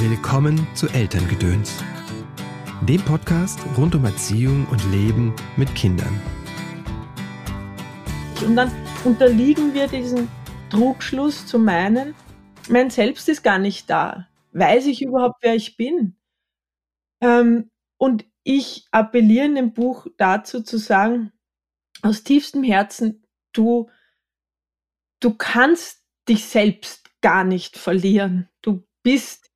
Willkommen zu Elterngedöns, dem Podcast rund um Erziehung und Leben mit Kindern. Und dann unterliegen wir diesem Trugschluss zu meinen, mein Selbst ist gar nicht da. Weiß ich überhaupt, wer ich bin? Ähm, und ich appelliere in dem Buch dazu zu sagen, aus tiefstem Herzen, du, du kannst dich selbst gar nicht verlieren. Du bist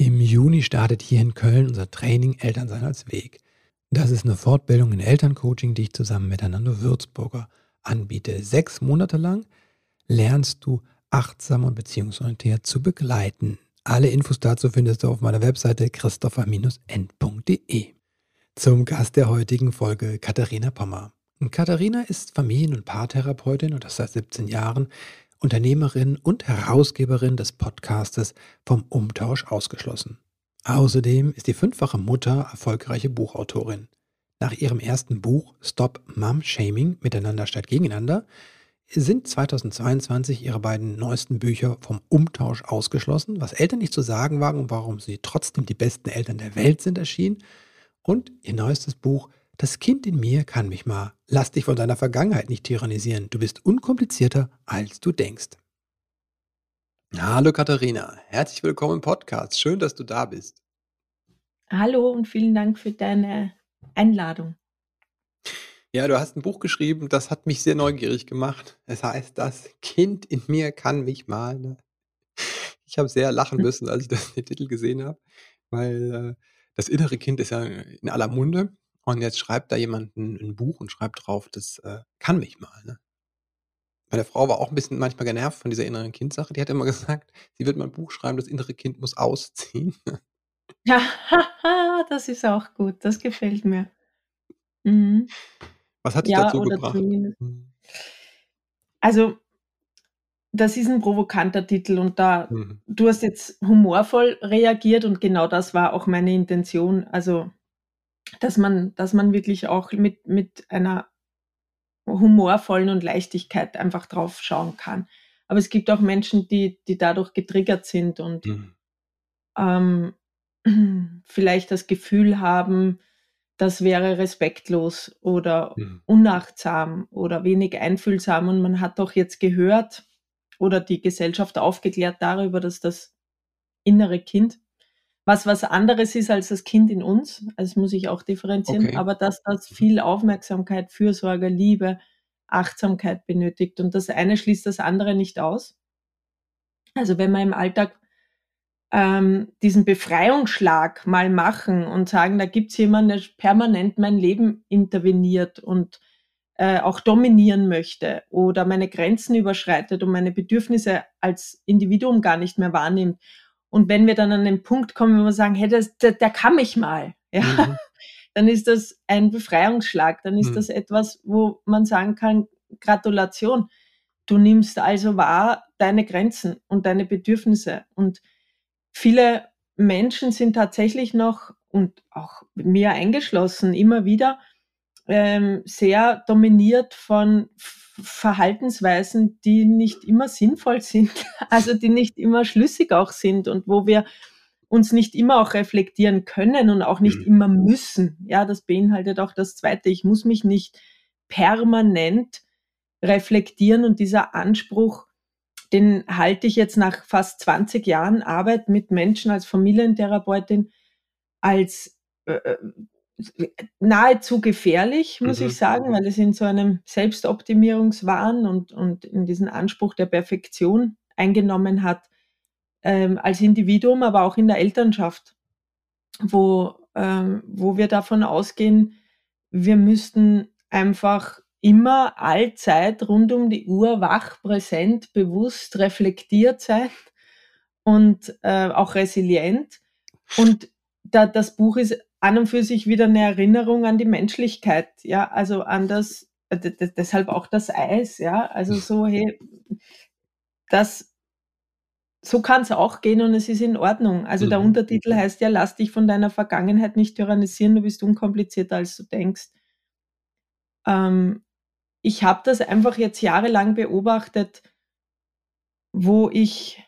Im Juni startet hier in Köln unser Training Elternsein als Weg. Das ist eine Fortbildung in Elterncoaching, die ich zusammen mit Anando Würzburger anbiete. Sechs Monate lang lernst du achtsam und beziehungsorientiert zu begleiten. Alle Infos dazu findest du auf meiner Webseite christopher-end.de. Zum Gast der heutigen Folge Katharina Pommer. Katharina ist Familien- und Paartherapeutin und das seit 17 Jahren, Unternehmerin und Herausgeberin des Podcastes Vom Umtausch ausgeschlossen. Außerdem ist die fünffache Mutter erfolgreiche Buchautorin. Nach ihrem ersten Buch Stop Mom Shaming Miteinander statt Gegeneinander sind 2022 ihre beiden neuesten Bücher vom Umtausch ausgeschlossen, was Eltern nicht zu sagen wagen und warum sie trotzdem die besten Eltern der Welt sind erschienen. Und ihr neuestes Buch Das Kind in mir kann mich mal. Lass dich von deiner Vergangenheit nicht tyrannisieren. Du bist unkomplizierter, als du denkst. Hallo Katharina, herzlich willkommen im Podcast. Schön, dass du da bist. Hallo und vielen Dank für deine Einladung. Ja, du hast ein Buch geschrieben, das hat mich sehr neugierig gemacht. Es heißt, das Kind in mir kann mich malen. Ich habe sehr lachen Hm. müssen, als ich das, den Titel gesehen habe, weil äh, das innere Kind ist ja in aller Munde. Und jetzt schreibt da jemand ein, ein Buch und schreibt drauf, das äh, kann mich mal. Ne? Meine Frau war auch ein bisschen manchmal genervt von dieser inneren Kindsache. Die hat immer gesagt, sie wird mal ein Buch schreiben, das innere Kind muss ausziehen. Ja, das ist auch gut. Das gefällt mir. Mhm. Was hat dich Ja, dazu gebracht? Hm. Also, das ist ein provokanter Titel und da Mhm. du hast jetzt humorvoll reagiert und genau das war auch meine Intention. Also, dass man dass man wirklich auch mit mit einer humorvollen und Leichtigkeit einfach drauf schauen kann. Aber es gibt auch Menschen, die die dadurch getriggert sind und, Mhm. ähm, vielleicht das Gefühl haben, das wäre respektlos oder Mhm. unachtsam oder wenig einfühlsam und man hat doch jetzt gehört oder die Gesellschaft aufgeklärt darüber, dass das innere Kind was was anderes ist als das Kind in uns, also das muss ich auch differenzieren, Okay. aber dass das Mhm. viel Aufmerksamkeit, Fürsorge, Liebe, Achtsamkeit benötigt und das eine schließt das andere nicht aus. Also, wenn wir im Alltag, ähm, diesen Befreiungsschlag mal machen und sagen, da gibt's jemanden, der permanent mein Leben interveniert und, äh, auch dominieren möchte oder meine Grenzen überschreitet und meine Bedürfnisse als Individuum gar nicht mehr wahrnimmt. Und wenn wir dann an den Punkt kommen, wo wir sagen: „Hey, das der der kann mich mal“, ja, Mhm. dann ist das ein Befreiungsschlag. Dann ist Mhm. das etwas, wo man sagen kann: „Gratulation, du nimmst also wahr deine Grenzen und deine Bedürfnisse.“ Und viele Menschen sind tatsächlich noch und auch mir eingeschlossen immer wieder, ähm, sehr dominiert von Verhaltensweisen, die nicht immer sinnvoll sind, also die nicht immer schlüssig auch sind und wo wir uns nicht immer auch reflektieren können und auch nicht Mhm. immer müssen. Ja, das beinhaltet auch das Zweite. Ich muss mich nicht permanent reflektieren und dieser Anspruch, den halte ich jetzt nach fast 20 Jahren Arbeit mit Menschen als Familientherapeutin als, äh, äh, nahezu gefährlich, muss Mhm. ich sagen, weil es in so einem Selbstoptimierungswahn und und in diesen Anspruch der Perfektion eingenommen hat, ähm, als Individuum, aber auch in der Elternschaft, wo ähm, wo wir davon ausgehen, wir müssten einfach immer allzeit rund um die Uhr wach, präsent, bewusst, reflektiert sein und, äh, auch resilient. Und da das Buch ist an und für sich wieder eine Erinnerung an die Menschlichkeit, ja, also an das, äh, deshalb auch das Eis, ja, also so, hey, das, so kann es auch gehen und es ist in Ordnung. Also der mhm. Untertitel heißt ja, lass dich von deiner Vergangenheit nicht tyrannisieren, du bist unkomplizierter, als du denkst. Ähm, ich habe das einfach jetzt jahrelang beobachtet, wo ich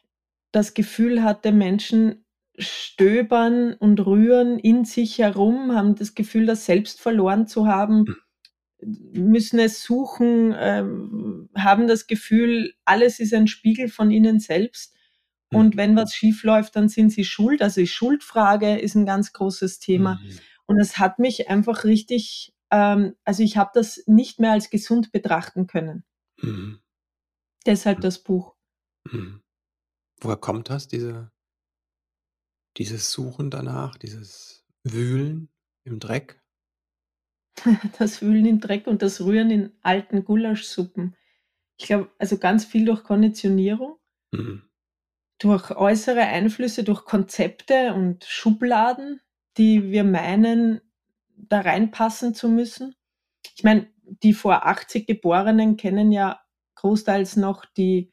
das Gefühl hatte, Menschen stöbern und rühren in sich herum, haben das Gefühl, das selbst verloren zu haben, müssen es suchen, ähm, haben das Gefühl, alles ist ein Spiegel von ihnen selbst. Und mhm. wenn was schief läuft, dann sind sie schuld. Also die Schuldfrage ist ein ganz großes Thema. Mhm. Und es hat mich einfach richtig, ähm, also ich habe das nicht mehr als gesund betrachten können. Mhm. Deshalb das Buch. Mhm. Woher kommt das, diese, dieses Suchen danach, dieses Wühlen im Dreck? Das Wühlen im Dreck und das Rühren in alten Gulaschsuppen. Ich glaube, also ganz viel durch Konditionierung, mhm. durch äußere Einflüsse, durch Konzepte und Schubladen, die wir meinen, da reinpassen zu müssen. Ich meine, die vor 80 Geborenen kennen ja großteils noch die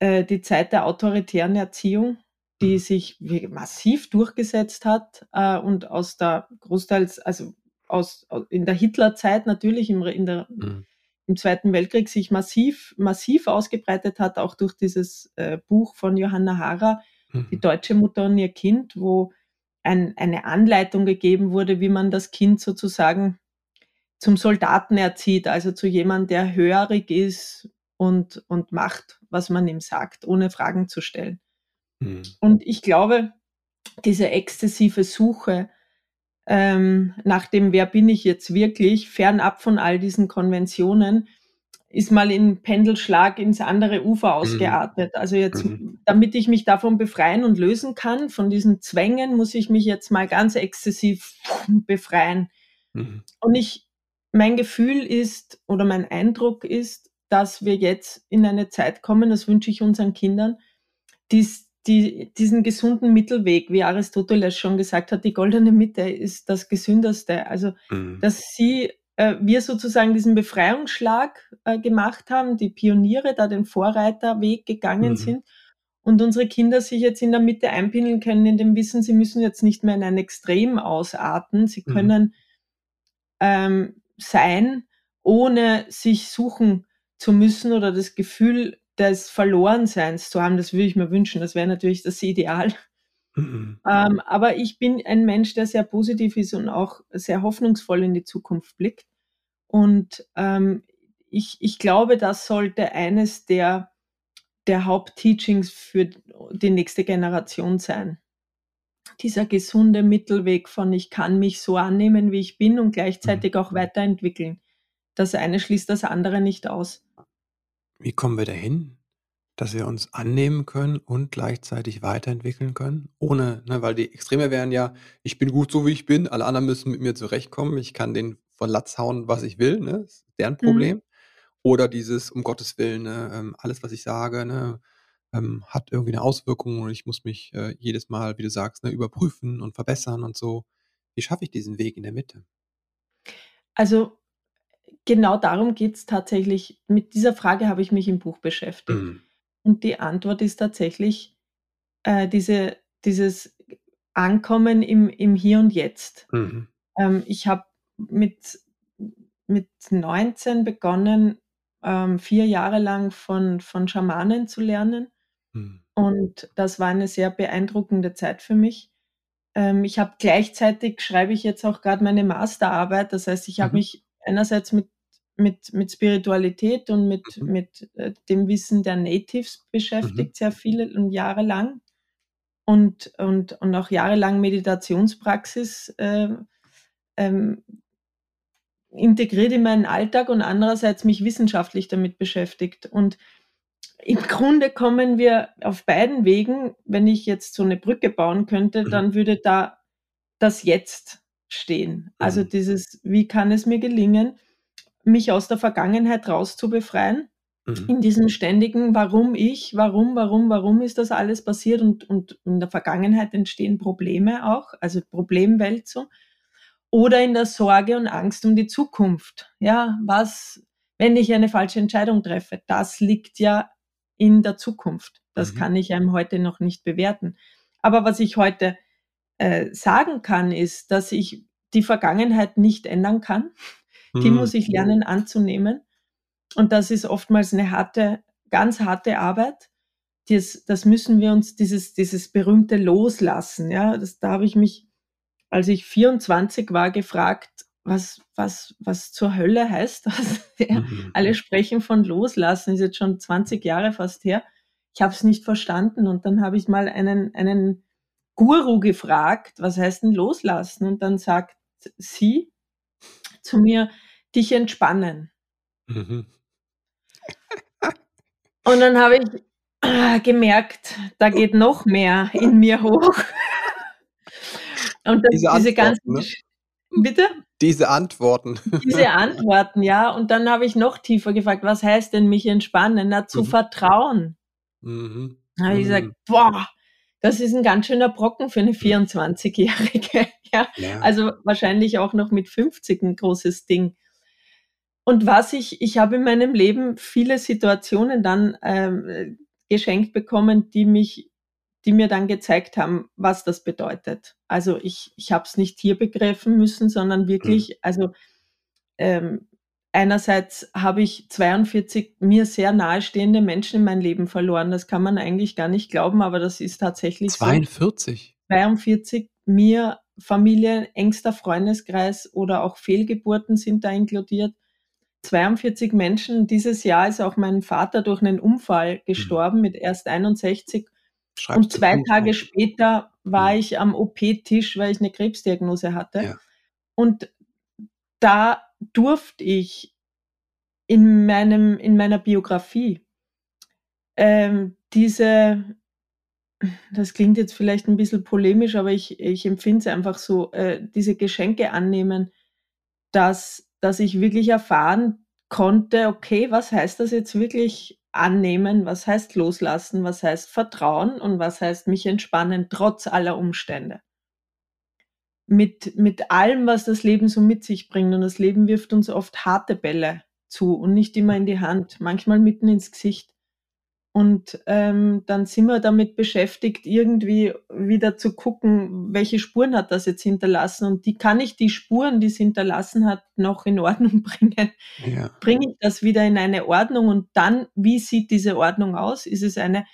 äh, die Zeit der autoritären Erziehung, die sich massiv durchgesetzt hat äh, und aus der großteils, also aus, in der Hitlerzeit natürlich im, in der, mhm. im Zweiten Weltkrieg sich massiv, massiv ausgebreitet hat, auch durch dieses äh, Buch von Johanna Hara, mhm. Die deutsche Mutter und ihr Kind, wo ein, eine Anleitung gegeben wurde, wie man das Kind sozusagen zum Soldaten erzieht, also zu jemandem, der hörig ist und, und macht was man ihm sagt, ohne Fragen zu stellen. Mhm. Und ich glaube, diese exzessive Suche ähm, nach dem, wer bin ich jetzt wirklich, fernab von all diesen Konventionen, ist mal in Pendelschlag ins andere Ufer mhm. ausgeartet. Also jetzt, mhm. damit ich mich davon befreien und lösen kann, von diesen Zwängen, muss ich mich jetzt mal ganz exzessiv befreien. Mhm. Und ich, mein Gefühl ist oder mein Eindruck ist, dass wir jetzt in eine Zeit kommen, das wünsche ich unseren Kindern, dies, die, diesen gesunden Mittelweg, wie Aristoteles schon gesagt hat, die goldene Mitte ist das Gesündeste. Also, mhm. dass sie, äh, wir sozusagen diesen Befreiungsschlag äh, gemacht haben, die Pioniere da den Vorreiterweg gegangen mhm. sind und unsere Kinder sich jetzt in der Mitte einpindeln können, in dem Wissen, sie müssen jetzt nicht mehr in ein Extrem ausarten, sie mhm. können mhm. ähm, sein, ohne sich suchen zu müssen oder das Gefühl des Verlorenseins zu haben, das würde ich mir wünschen. Das wäre natürlich das Ideal. Mhm. Ähm, aber ich bin ein Mensch, der sehr positiv ist und auch sehr hoffnungsvoll in die Zukunft blickt. Und ähm, ich, ich glaube, das sollte eines der, der Hauptteachings für die nächste Generation sein. Dieser gesunde Mittelweg von ich kann mich so annehmen, wie ich bin und gleichzeitig mhm. auch weiterentwickeln. Das eine schließt das andere nicht aus. Wie kommen wir dahin, dass wir uns annehmen können und gleichzeitig weiterentwickeln können? Ohne, ne, weil die Extreme wären ja, ich bin gut so wie ich bin, alle anderen müssen mit mir zurechtkommen, ich kann den von Latz hauen, was ich will, ne? Das ist deren Mhm. Problem. Oder dieses, um Gottes Willen, ne, ähm, alles, was ich sage, ne, ähm, hat irgendwie eine Auswirkung und ich muss mich äh, jedes Mal, wie du sagst, ne, überprüfen und verbessern und so. Wie schaffe ich diesen Weg in der Mitte? Also genau darum geht es tatsächlich. Mit dieser Frage habe ich mich im Buch beschäftigt. Mhm. Und die Antwort ist tatsächlich äh, diese, dieses Ankommen im, im Hier und Jetzt. Mhm. Ähm, ich habe mit, mit 19 begonnen, ähm, vier Jahre lang von, von Schamanen zu lernen. Mhm. Und das war eine sehr beeindruckende Zeit für mich. Ähm, ich habe gleichzeitig, schreibe ich jetzt auch gerade meine Masterarbeit. Das heißt, ich habe mhm. mich einerseits mit, mit, mit Spiritualität und mit, mhm. mit äh, dem Wissen der Natives beschäftigt, mhm. sehr viele und jahrelang. Und, und, und auch jahrelang Meditationspraxis äh, ähm, integriert in meinen Alltag und andererseits mich wissenschaftlich damit beschäftigt. Und im Grunde kommen wir auf beiden Wegen, wenn ich jetzt so eine Brücke bauen könnte, mhm. dann würde da das Jetzt stehen. Also mhm. dieses, wie kann es mir gelingen, mich aus der Vergangenheit rauszubefreien, mhm. in diesem ständigen, warum ich, warum, warum, warum ist das alles passiert und, und in der Vergangenheit entstehen Probleme auch, also Problemwälzung. oder in der Sorge und Angst um die Zukunft. Ja, was, wenn ich eine falsche Entscheidung treffe? Das liegt ja in der Zukunft. Das mhm. kann ich einem heute noch nicht bewerten. Aber was ich heute äh, sagen kann, ist, dass ich die Vergangenheit nicht ändern kann. Die mhm. muss ich lernen anzunehmen. Und das ist oftmals eine harte, ganz harte Arbeit. Das, das müssen wir uns, dieses, dieses berühmte Loslassen. Ja, das, da habe ich mich, als ich 24 war, gefragt, was, was, was zur Hölle heißt das? Ja, mhm. Alle sprechen von Loslassen, ist jetzt schon 20 Jahre fast her. Ich habe es nicht verstanden und dann habe ich mal einen, einen Guru gefragt, was heißt denn loslassen? Und dann sagt sie zu mir, dich entspannen. Mhm. Und dann habe ich äh, gemerkt, da geht noch mehr in mir hoch. Und das, diese, diese ganzen. Ne? Bitte? Diese Antworten. Diese Antworten, ja. Und dann habe ich noch tiefer gefragt, was heißt denn mich entspannen? Na, zu mhm. vertrauen. Mhm. Da habe ich gesagt, mhm. boah, das ist ein ganz schöner Brocken für eine 24-Jährige. Ja? ja? Also wahrscheinlich auch noch mit 50 ein großes Ding. Und was ich, ich habe in meinem Leben viele Situationen dann ähm, geschenkt bekommen, die mich, die mir dann gezeigt haben, was das bedeutet. Also ich, ich habe es nicht hier begreifen müssen, sondern wirklich, mhm. also ähm, einerseits habe ich 42 mir sehr nahestehende Menschen in mein Leben verloren. Das kann man eigentlich gar nicht glauben, aber das ist tatsächlich 42? so. 42 mir Familie, engster Freundeskreis oder auch Fehlgeburten sind da inkludiert. 42 Menschen. Dieses Jahr ist auch mein Vater durch einen Unfall hm. gestorben mhm. mit erst 61. Schreibst und zwei Tage später war mhm. ich am OP-Tisch, weil ich eine Krebsdiagnose hatte. Ja. Und da durfte ich in meinem, in meiner Biografie ähm, diese, das klingt jetzt vielleicht ein bisschen polemisch, aber ich, ich empfinde es einfach so, äh, diese Geschenke annehmen, dass, dass ich wirklich erfahren konnte, okay, was heißt das jetzt wirklich annehmen, was heißt loslassen, was heißt vertrauen? Und was heißt mich entspannen, trotz aller Umstände mit, mit allem, was das Leben so mit sich bringt. Und das Leben wirft uns oft harte Bälle zu und nicht immer in die Hand, manchmal mitten ins Gesicht. Und ähm, dann sind wir damit beschäftigt, irgendwie wieder zu gucken, welche Spuren hat das jetzt hinterlassen. Und die kann ich die Spuren, die es hinterlassen hat, noch in Ordnung bringen. Ja. Bringe ich das wieder in eine Ordnung und dann, wie sieht diese Ordnung aus? Ist es eine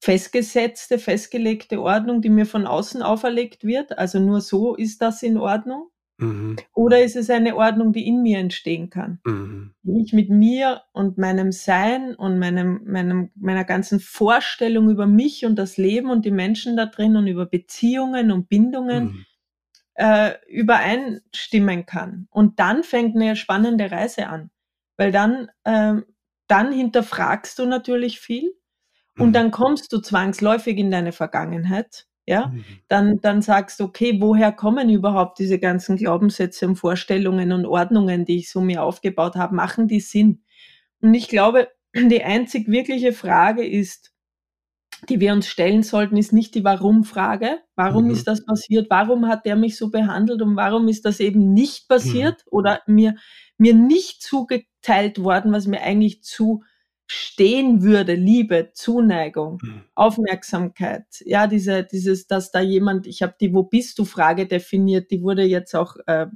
festgesetzte, festgelegte Ordnung, die mir von außen auferlegt wird. Also nur so ist das in Ordnung. Mhm. Oder ist es eine Ordnung, die in mir entstehen kann? Mhm. Ich mit mir und meinem Sein und meinem, meinem, meiner ganzen Vorstellung über mich und das Leben und die Menschen da drin und über Beziehungen und Bindungen mhm. äh, übereinstimmen kann. Und dann fängt eine spannende Reise an. Weil dann, äh, dann hinterfragst du natürlich viel und mhm. dann kommst du zwangsläufig in deine Vergangenheit, ja, mhm. dann, dann sagst du, okay, woher kommen überhaupt diese ganzen Glaubenssätze und Vorstellungen und Ordnungen, die ich so mir aufgebaut habe, machen die Sinn? Und ich glaube, die einzig wirkliche Frage ist, die wir uns stellen sollten, ist nicht die Warum-Frage. Warum mhm. ist das passiert? Warum hat der mich so behandelt und warum ist das eben nicht passiert mhm. oder mir, mir nicht zugeteilt worden, was mir eigentlich zu stehen würde, Liebe, Zuneigung, mhm. Aufmerksamkeit, ja, diese, dieses, dass da jemand, ich habe die Wo bist du Frage definiert, die wurde jetzt auch äh,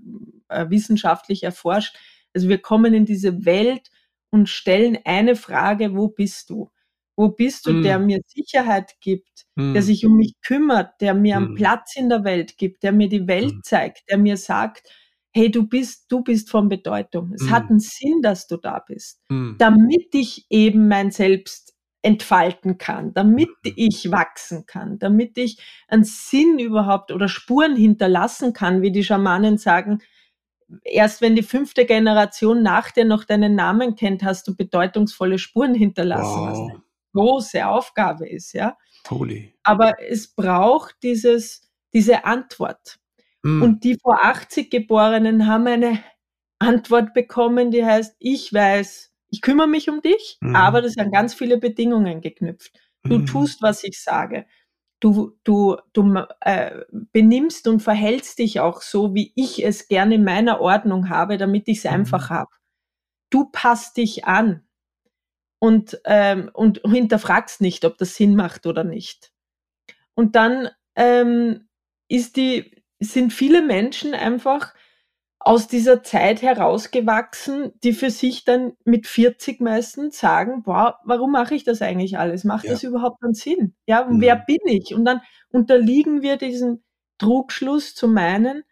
äh, wissenschaftlich erforscht. Also wir kommen in diese Welt und stellen eine Frage, wo bist du? Wo bist du, mhm. der mir Sicherheit gibt, mhm. der sich um mich kümmert, der mir einen mhm. Platz in der Welt gibt, der mir die Welt zeigt, der mir sagt, hey, du bist, du bist von Bedeutung. Es mm. hat einen Sinn, dass du da bist, mm. damit ich eben mein Selbst entfalten kann, damit mm. ich wachsen kann, damit ich einen Sinn überhaupt oder Spuren hinterlassen kann, wie die Schamanen sagen. Erst wenn die fünfte Generation nach dir noch deinen Namen kennt, hast du bedeutungsvolle Spuren hinterlassen, wow. was eine große Aufgabe ist, ja. Holy. Aber es braucht dieses, diese Antwort. Mhm. Und die vor 80 Geborenen haben eine Antwort bekommen, die heißt, ich weiß, ich kümmere mich um dich, mhm. aber das sind ganz viele Bedingungen geknüpft. Du mhm. tust, was ich sage. Du, du, du äh, benimmst und verhältst dich auch so, wie ich es gerne in meiner Ordnung habe, damit ich es mhm. einfach habe. Du passt dich an und, ähm, und hinterfragst nicht, ob das Sinn macht oder nicht. Und dann ähm, ist die, sind viele Menschen einfach aus dieser Zeit herausgewachsen, die für sich dann mit 40 meistens sagen, boah, warum mache ich das eigentlich alles? Macht ja. das überhaupt einen Sinn? Ja, mhm. wer bin ich? Und dann unterliegen wir diesem Trugschluss zu meinen,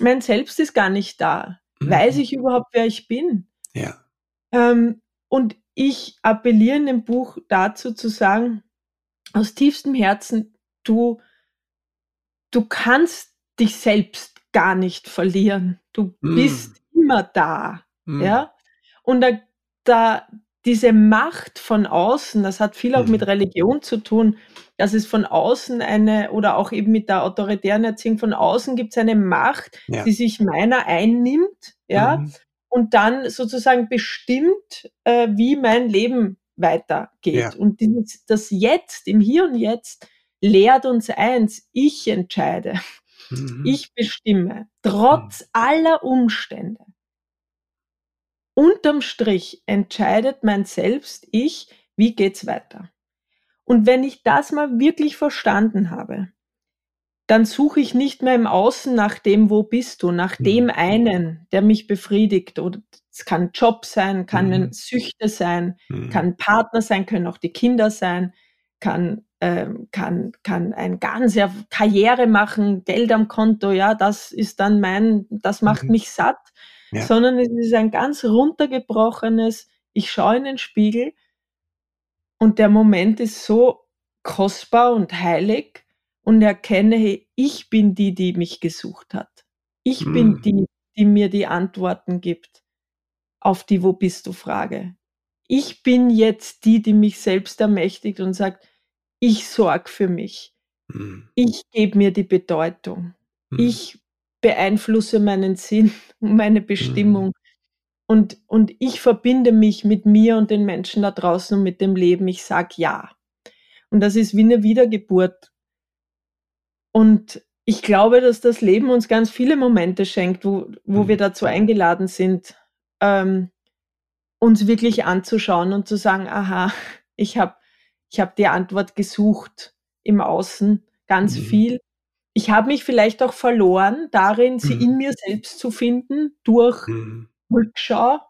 mein Selbst ist gar nicht da. Mhm. Weiß ich überhaupt, wer ich bin? Ja. Ähm, und ich appelliere in dem Buch dazu zu sagen, aus tiefstem Herzen, du, du kannst dich selbst gar nicht verlieren. Du mm. bist immer da. Mm. Ja. Und da, da, diese Macht von außen, das hat viel auch mit Religion zu tun, dass es von außen eine oder auch eben mit der autoritären Erziehung von außen gibt es eine Macht, ja. die sich meiner einnimmt, ja, mhm. und dann sozusagen bestimmt, äh, wie mein Leben weitergeht. Ja. Und dieses, das Jetzt, im Hier und Jetzt, lehrt uns eins, ich entscheide. Mhm. Ich bestimme, trotz mhm. aller Umstände. Unterm Strich entscheidet mein Selbst, ich, wie geht's weiter. Und wenn ich das mal wirklich verstanden habe, dann suche ich nicht mehr im Außen nach dem, wo bist du, nach mhm. dem einen, der mich befriedigt. Oder es kann Job sein, kann mhm. Süchte sein, mhm. kann Partner sein, können auch die Kinder sein, kann kann, kann ein ganz ja, Karriere machen, Geld am Konto, ja, das ist dann mein, das macht mhm. mich satt, ja. sondern es ist ein ganz runtergebrochenes, ich schaue in den Spiegel und der Moment ist so kostbar und heilig und erkenne, hey, ich bin die, die mich gesucht hat. Ich mhm. bin die, die mir die Antworten gibt auf die Wo bist du Frage. Ich bin jetzt die, die mich selbst ermächtigt und sagt, ich sorge für mich. Mhm. Ich gebe mir die Bedeutung. Mhm. Ich beeinflusse meinen Sinn und meine Bestimmung. Mhm. Und, und ich verbinde mich mit mir und den Menschen da draußen und mit dem Leben. Ich sage ja. Und das ist wie eine Wiedergeburt. Und ich glaube, dass das Leben uns ganz viele Momente schenkt, wo, wo wir dazu eingeladen sind, ähm, uns wirklich anzuschauen und zu sagen, aha, ich habe ich habe die Antwort gesucht im Außen ganz mhm. viel. Ich habe mich vielleicht auch verloren darin, sie mhm. in mir selbst zu finden durch mhm. Rückschau.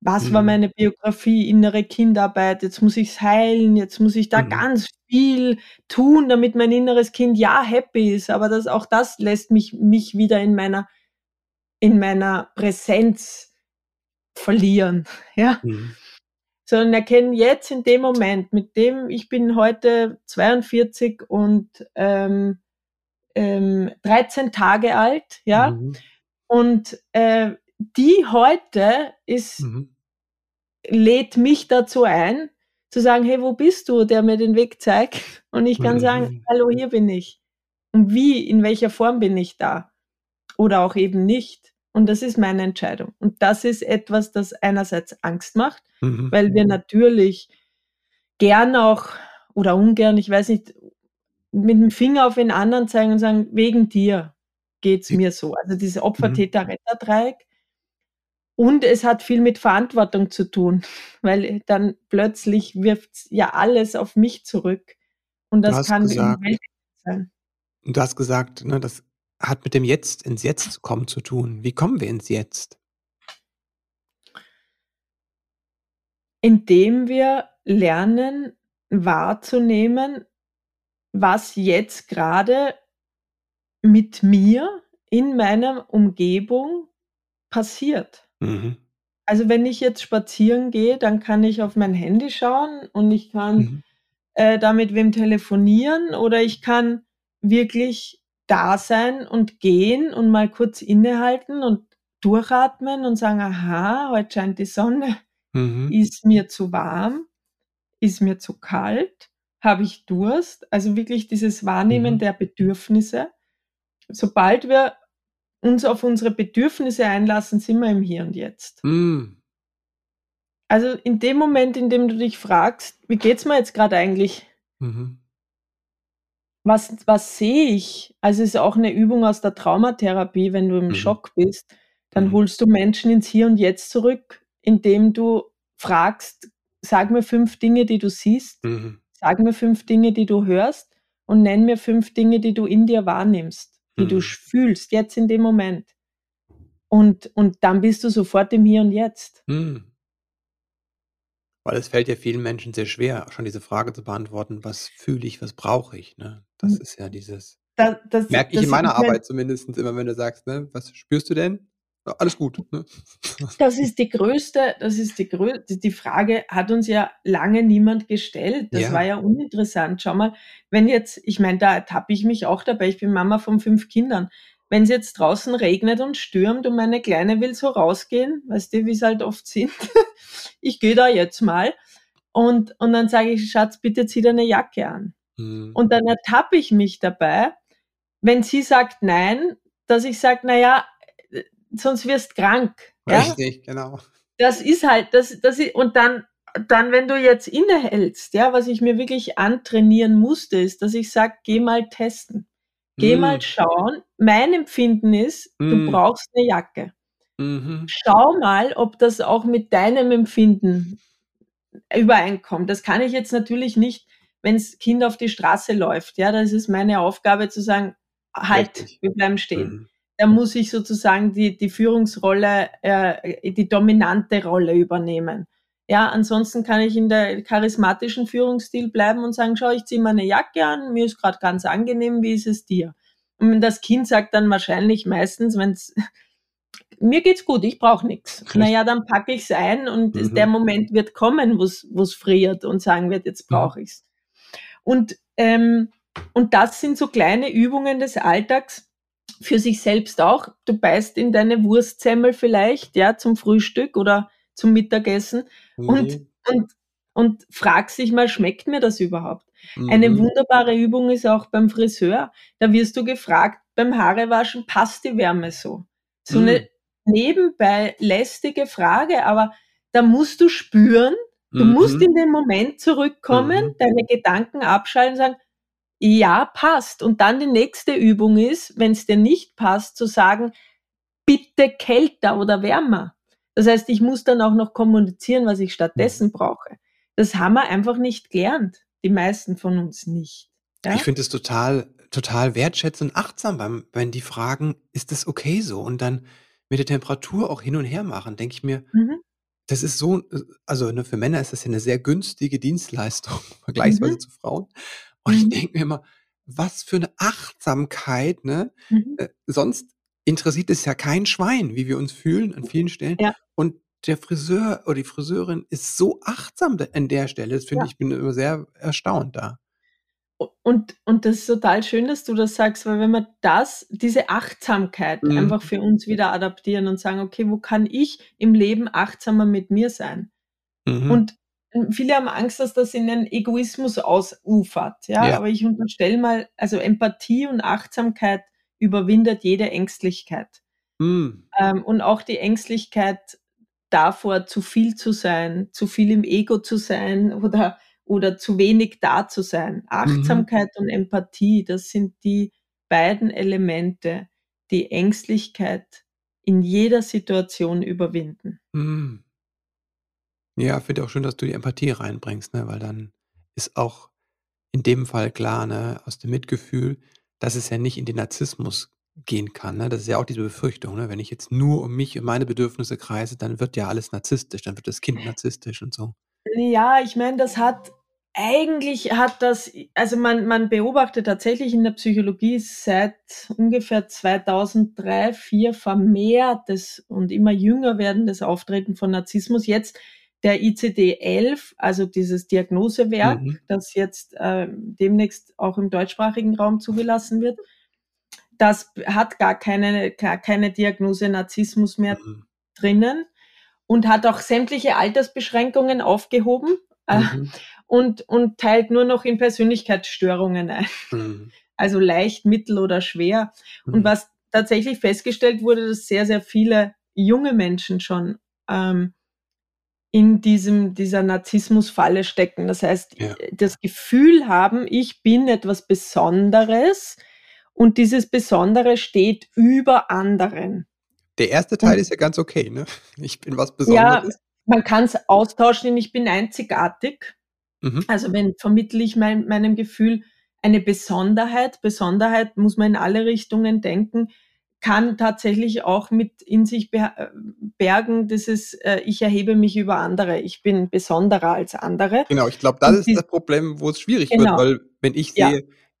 Was war mhm. meine Biografie, innere Kindarbeit? Jetzt muss ich es heilen, jetzt muss ich da mhm. ganz viel tun, damit mein inneres Kind ja happy ist. Aber das, auch das lässt mich, mich wieder in meiner, in meiner Präsenz verlieren. Ja. Mhm sondern erkennen jetzt in dem Moment, mit dem ich bin heute 42 und ähm, ähm, 13 Tage alt, ja, mhm. und äh, die heute ist, mhm. lädt mich dazu ein, zu sagen, hey, wo bist du, der mir den Weg zeigt? Und ich kann mhm. sagen, hallo, hier bin ich. Und wie, in welcher Form bin ich da? Oder auch eben nicht. Und das ist meine Entscheidung. Und das ist etwas, das einerseits Angst macht, mhm. weil wir natürlich gern auch oder ungern, ich weiß nicht, mit dem Finger auf den anderen zeigen und sagen, wegen dir geht es mir so. Also diese Opfer-Täter-Retter-Dreieck. Und es hat viel mit Verantwortung zu tun, weil dann plötzlich wirft ja alles auf mich zurück. Und das kann gesagt, sein. Und du hast gesagt, ne, das hat mit dem Jetzt ins Jetzt zu kommen zu tun. Wie kommen wir ins Jetzt? Indem wir lernen wahrzunehmen, was jetzt gerade mit mir in meiner Umgebung passiert. Mhm. Also wenn ich jetzt spazieren gehe, dann kann ich auf mein Handy schauen und ich kann mhm. äh, da mit wem telefonieren oder ich kann wirklich da sein und gehen und mal kurz innehalten und durchatmen und sagen, aha, heute scheint die Sonne, mhm. ist mir zu warm, ist mir zu kalt, habe ich Durst, also wirklich dieses Wahrnehmen mhm. der Bedürfnisse. Sobald wir uns auf unsere Bedürfnisse einlassen, sind wir im Hier und Jetzt. Mhm. Also in dem Moment, in dem du dich fragst, wie geht es mir jetzt gerade eigentlich? Mhm was, was sehe ich? Also es ist auch eine Übung aus der Traumatherapie, wenn du im Mhm. Schock bist, dann Mhm. holst du Menschen ins Hier und Jetzt zurück, indem du fragst, sag mir fünf Dinge, die du siehst, Mhm. sag mir fünf Dinge, die du hörst und nenn mir fünf Dinge, die du in dir wahrnimmst, die du Mhm. fühlst, jetzt in dem Moment. Und, und dann bist du sofort im Hier und Jetzt. Mhm. Weil es fällt ja vielen Menschen sehr schwer, schon diese Frage zu beantworten, was fühle ich, was brauche ich, ne? Das Mhm. ist ja dieses Da, das, merke ich das in meiner Arbeit zumindest immer, wenn du sagst, ne, was spürst du denn? Ja, alles gut, ne? Das ist die größte, das ist die größte, die Frage hat uns ja lange niemand gestellt. Das Ja. war ja uninteressant. Schau mal, wenn jetzt, ich meine, da ertappe ich mich auch dabei, ich bin Mama von fünf Kindern. Wenn es jetzt draußen regnet und stürmt und meine Kleine will so rausgehen, weißt du, wie es halt oft sind, ich gehe da jetzt mal und, und dann sage ich, Schatz, bitte zieh deine Jacke an. Mhm. Und dann ertappe ich mich dabei, wenn sie sagt nein, dass ich sage, naja, sonst wirst krank. Ja? Richtig, genau. Das ist halt, das, das ist, und dann, dann, wenn du jetzt innehältst, ja, was ich mir wirklich antrainieren musste, ist, dass ich sage, geh mal testen. Geh Mhm. mal schauen. Mein Empfinden ist, du Mm. brauchst eine Jacke. Mhm. Schau mal, ob das auch mit deinem Empfinden übereinkommt. Das kann ich jetzt natürlich nicht, wenn das Kind auf die Straße läuft. Ja, das ist meine Aufgabe zu sagen, halt, Richtig. wir bleiben stehen Mhm. da muss ich sozusagen die, die Führungsrolle, äh, die dominante Rolle übernehmen. Ja, ansonsten kann ich in der charismatischen Führungsstil bleiben und sagen, schau, ich ziehe meine Jacke an, mir ist gerade ganz angenehm, wie ist es dir? Und das Kind sagt dann wahrscheinlich meistens, wenn es mir geht's gut, ich brauche nichts. Naja, dann packe ich es ein und Mhm. der Moment wird kommen, wo es friert und sagen wird, jetzt Mhm. brauche ich's. Und, ähm, und das sind so kleine Übungen des Alltags, für sich selbst auch. Du beißt in deine Wurstsemmel vielleicht, ja, zum Frühstück oder zum Mittagessen und, Mhm. und, und fragst dich mal, schmeckt mir das überhaupt? Eine Mhm. wunderbare Übung ist auch beim Friseur. Da wirst du gefragt, beim Haarewaschen, passt die Wärme so? So Mhm. eine nebenbei lästige Frage, aber da musst du spüren, du musst Mhm. in den Moment zurückkommen, Mhm. deine Gedanken abschalten und sagen, ja, passt. Und dann die nächste Übung ist, wenn es dir nicht passt, zu sagen, bitte kälter oder wärmer. Das heißt, ich muss dann auch noch kommunizieren, was ich stattdessen Mhm. brauche. Das haben wir einfach nicht gelernt. Die meisten von uns nicht. Ja? Ich finde es total, total wertschätzend und achtsam, beim, wenn die fragen, ist das okay so? Und dann mit der Temperatur auch hin und her machen, denke ich mir, Mhm. das ist so, also ne, für Männer ist das ja eine sehr günstige Dienstleistung, vergleichsweise Mhm. zu Frauen. Und ich Mhm. denke mir immer, was für eine Achtsamkeit, ne? Mhm. Äh, sonst interessiert es ja kein Schwein, wie wir uns fühlen an vielen Stellen. Ja. Der Friseur oder die Friseurin ist so achtsam an der Stelle. Das finde Ja. ich, bin immer sehr erstaunt da. Und, und das ist total schön, dass du das sagst, weil wenn wir das, diese Achtsamkeit Mhm. einfach für uns wieder adaptieren und sagen, okay, wo kann ich im Leben achtsamer mit mir sein? Mhm. Und viele haben Angst, dass das in einen Egoismus ausufert. Ja, Ja. aber ich unterstelle mal, also Empathie und Achtsamkeit überwindet jede Ängstlichkeit. Mhm. Ähm, und auch die Ängstlichkeit davor, zu viel zu sein, zu viel im Ego zu sein oder, oder zu wenig da zu sein. Achtsamkeit und Empathie, das sind die beiden Elemente, die Ängstlichkeit in jeder Situation überwinden. Mhm. Ja, finde auch schön, dass du die Empathie reinbringst, ne? weil dann ist auch in dem Fall klar, ne, aus dem Mitgefühl, dass es ja nicht in den Narzissmus gehen kann. Ne? Das ist ja auch diese Befürchtung. Ne? Wenn ich jetzt nur um mich und meine Bedürfnisse kreise, dann wird ja alles narzisstisch, dann wird das Kind narzisstisch und so. Ja, ich meine, das hat eigentlich hat das, also man, man beobachtet tatsächlich in der Psychologie seit ungefähr 2003, 2004 vermehrtes und immer jünger werdendes Auftreten von Narzissmus. Jetzt der ICD-11, also dieses Diagnosewerk, Mhm. das jetzt äh, demnächst auch im deutschsprachigen Raum zugelassen wird, das hat gar keine, gar keine Diagnose Narzissmus mehr Mhm. drinnen und hat auch sämtliche Altersbeschränkungen aufgehoben äh, Mhm. und, und teilt nur noch in Persönlichkeitsstörungen ein. Mhm. Also leicht, mittel oder schwer. Und Mhm. was tatsächlich festgestellt wurde, dass sehr, sehr viele junge Menschen schon ähm, in diesem, dieser Narzissmusfalle stecken. Das heißt, Ja. das Gefühl haben, ich bin etwas Besonderes und dieses Besondere steht über anderen. Der erste Teil Und- ist ja ganz okay, ne? Ich bin was Ja, Besonderes. man kann es austauschen in ich bin einzigartig. Mhm. Also wenn vermittle ich mein, meinem Gefühl eine Besonderheit. Besonderheit muss man in alle Richtungen denken, kann tatsächlich auch mit in sich äh, bergen, dieses äh, ich erhebe mich über andere. Ich bin besonderer als andere. Genau, ich glaube, das Und ist das Problem, wo es schwierig Genau. wird, weil wenn ich Ja.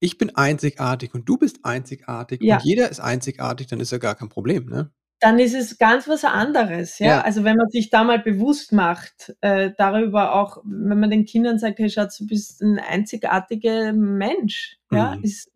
Ich bin einzigartig und du bist einzigartig Ja. und jeder ist einzigartig, dann ist ja gar kein Problem, ne? dann ist es ganz was anderes. Ja? Ja. Also wenn man sich da mal bewusst macht, äh, darüber auch, wenn man den Kindern sagt, hey Schatz, du bist ein einzigartiger Mensch, ja, Mhm. ist,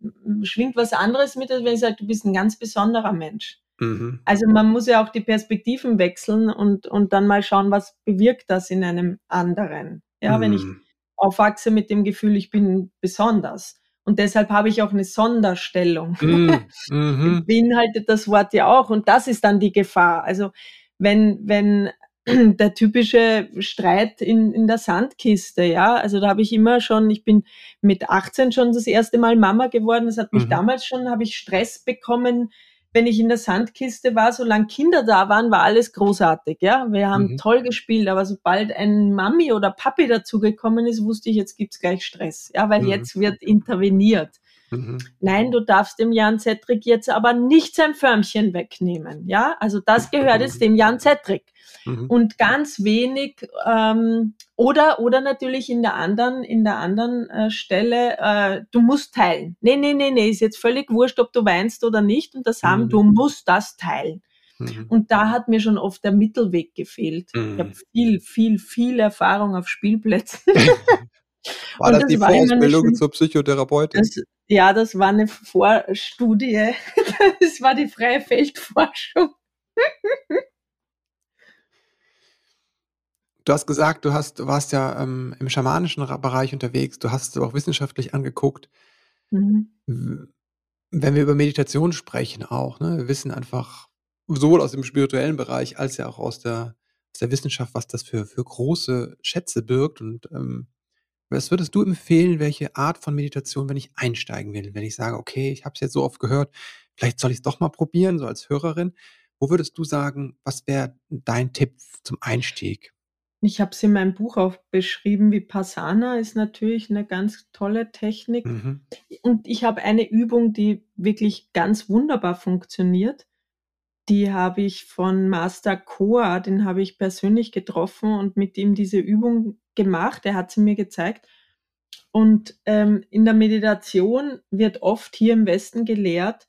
schwingt was anderes mit, als wenn ich sage, du bist ein ganz besonderer Mensch. Mhm. Also man muss ja auch die Perspektiven wechseln und, und dann mal schauen, was bewirkt das in einem anderen. Ja, wenn ich Mhm. aufwachse mit dem Gefühl, ich bin besonders. Und deshalb habe ich auch eine Sonderstellung. Mhm. Mhm. beinhaltet das Wort ja auch. Und das ist dann die Gefahr. Also wenn, wenn der typische Streit in, in der Sandkiste, ja, also da habe ich immer schon, ich bin mit 18 schon das erste Mal Mama geworden. Das hat mich Mhm. damals schon, habe ich Stress bekommen, wenn ich in der Sandkiste war. Solange Kinder da waren, war alles großartig, ja. Wir haben Mhm. toll gespielt, aber sobald ein Mami oder Papi dazugekommen ist, wusste ich, jetzt gibt's gleich Stress, ja, weil Mhm. jetzt wird interveniert. Mhm. Nein, du darfst dem Jan Zettrick jetzt aber nicht sein Förmchen wegnehmen. Ja, also das gehört jetzt dem Jan Zettrick. Mhm. Und ganz wenig, ähm, oder, oder natürlich in der anderen, in der anderen äh, Stelle, äh, du musst teilen. Nee, nee, nee, nee, ist jetzt völlig wurscht, ob du weinst oder nicht. Und das haben, Mhm. du musst das teilen. Mhm. Und da hat mir schon oft der Mittelweg gefehlt. Mhm. Ich habe viel, viel, viel Erfahrung auf Spielplätzen. War das das die war Vorausbildung zur Psychotherapeutin? Das, ja, das war eine Vorstudie. Das war die freie Feldforschung. Du hast gesagt, du hast, du warst ja ähm, im schamanischen Bereich unterwegs, du hast es auch wissenschaftlich angeguckt. Mhm. Wenn wir über Meditation sprechen auch, ne, wir wissen einfach sowohl aus dem spirituellen Bereich als ja auch aus der, aus der Wissenschaft, was das für, für große Schätze birgt. Und ähm, was würdest du empfehlen, welche Art von Meditation, wenn ich einsteigen will? Wenn ich sage, okay, ich habe es jetzt so oft gehört, vielleicht soll ich es doch mal probieren, so als Hörerin. Wo würdest du sagen, was wäre dein Tipp zum Einstieg? Ich habe es in meinem Buch auch beschrieben, wie Passana ist natürlich eine ganz tolle Technik. Mhm. Und ich habe eine Übung, die wirklich ganz wunderbar funktioniert. Die habe ich von Master Koa, den habe ich persönlich getroffen und mit ihm diese Übung gemacht. Er hat sie mir gezeigt. Und ähm, in der Meditation wird oft hier im Westen gelehrt,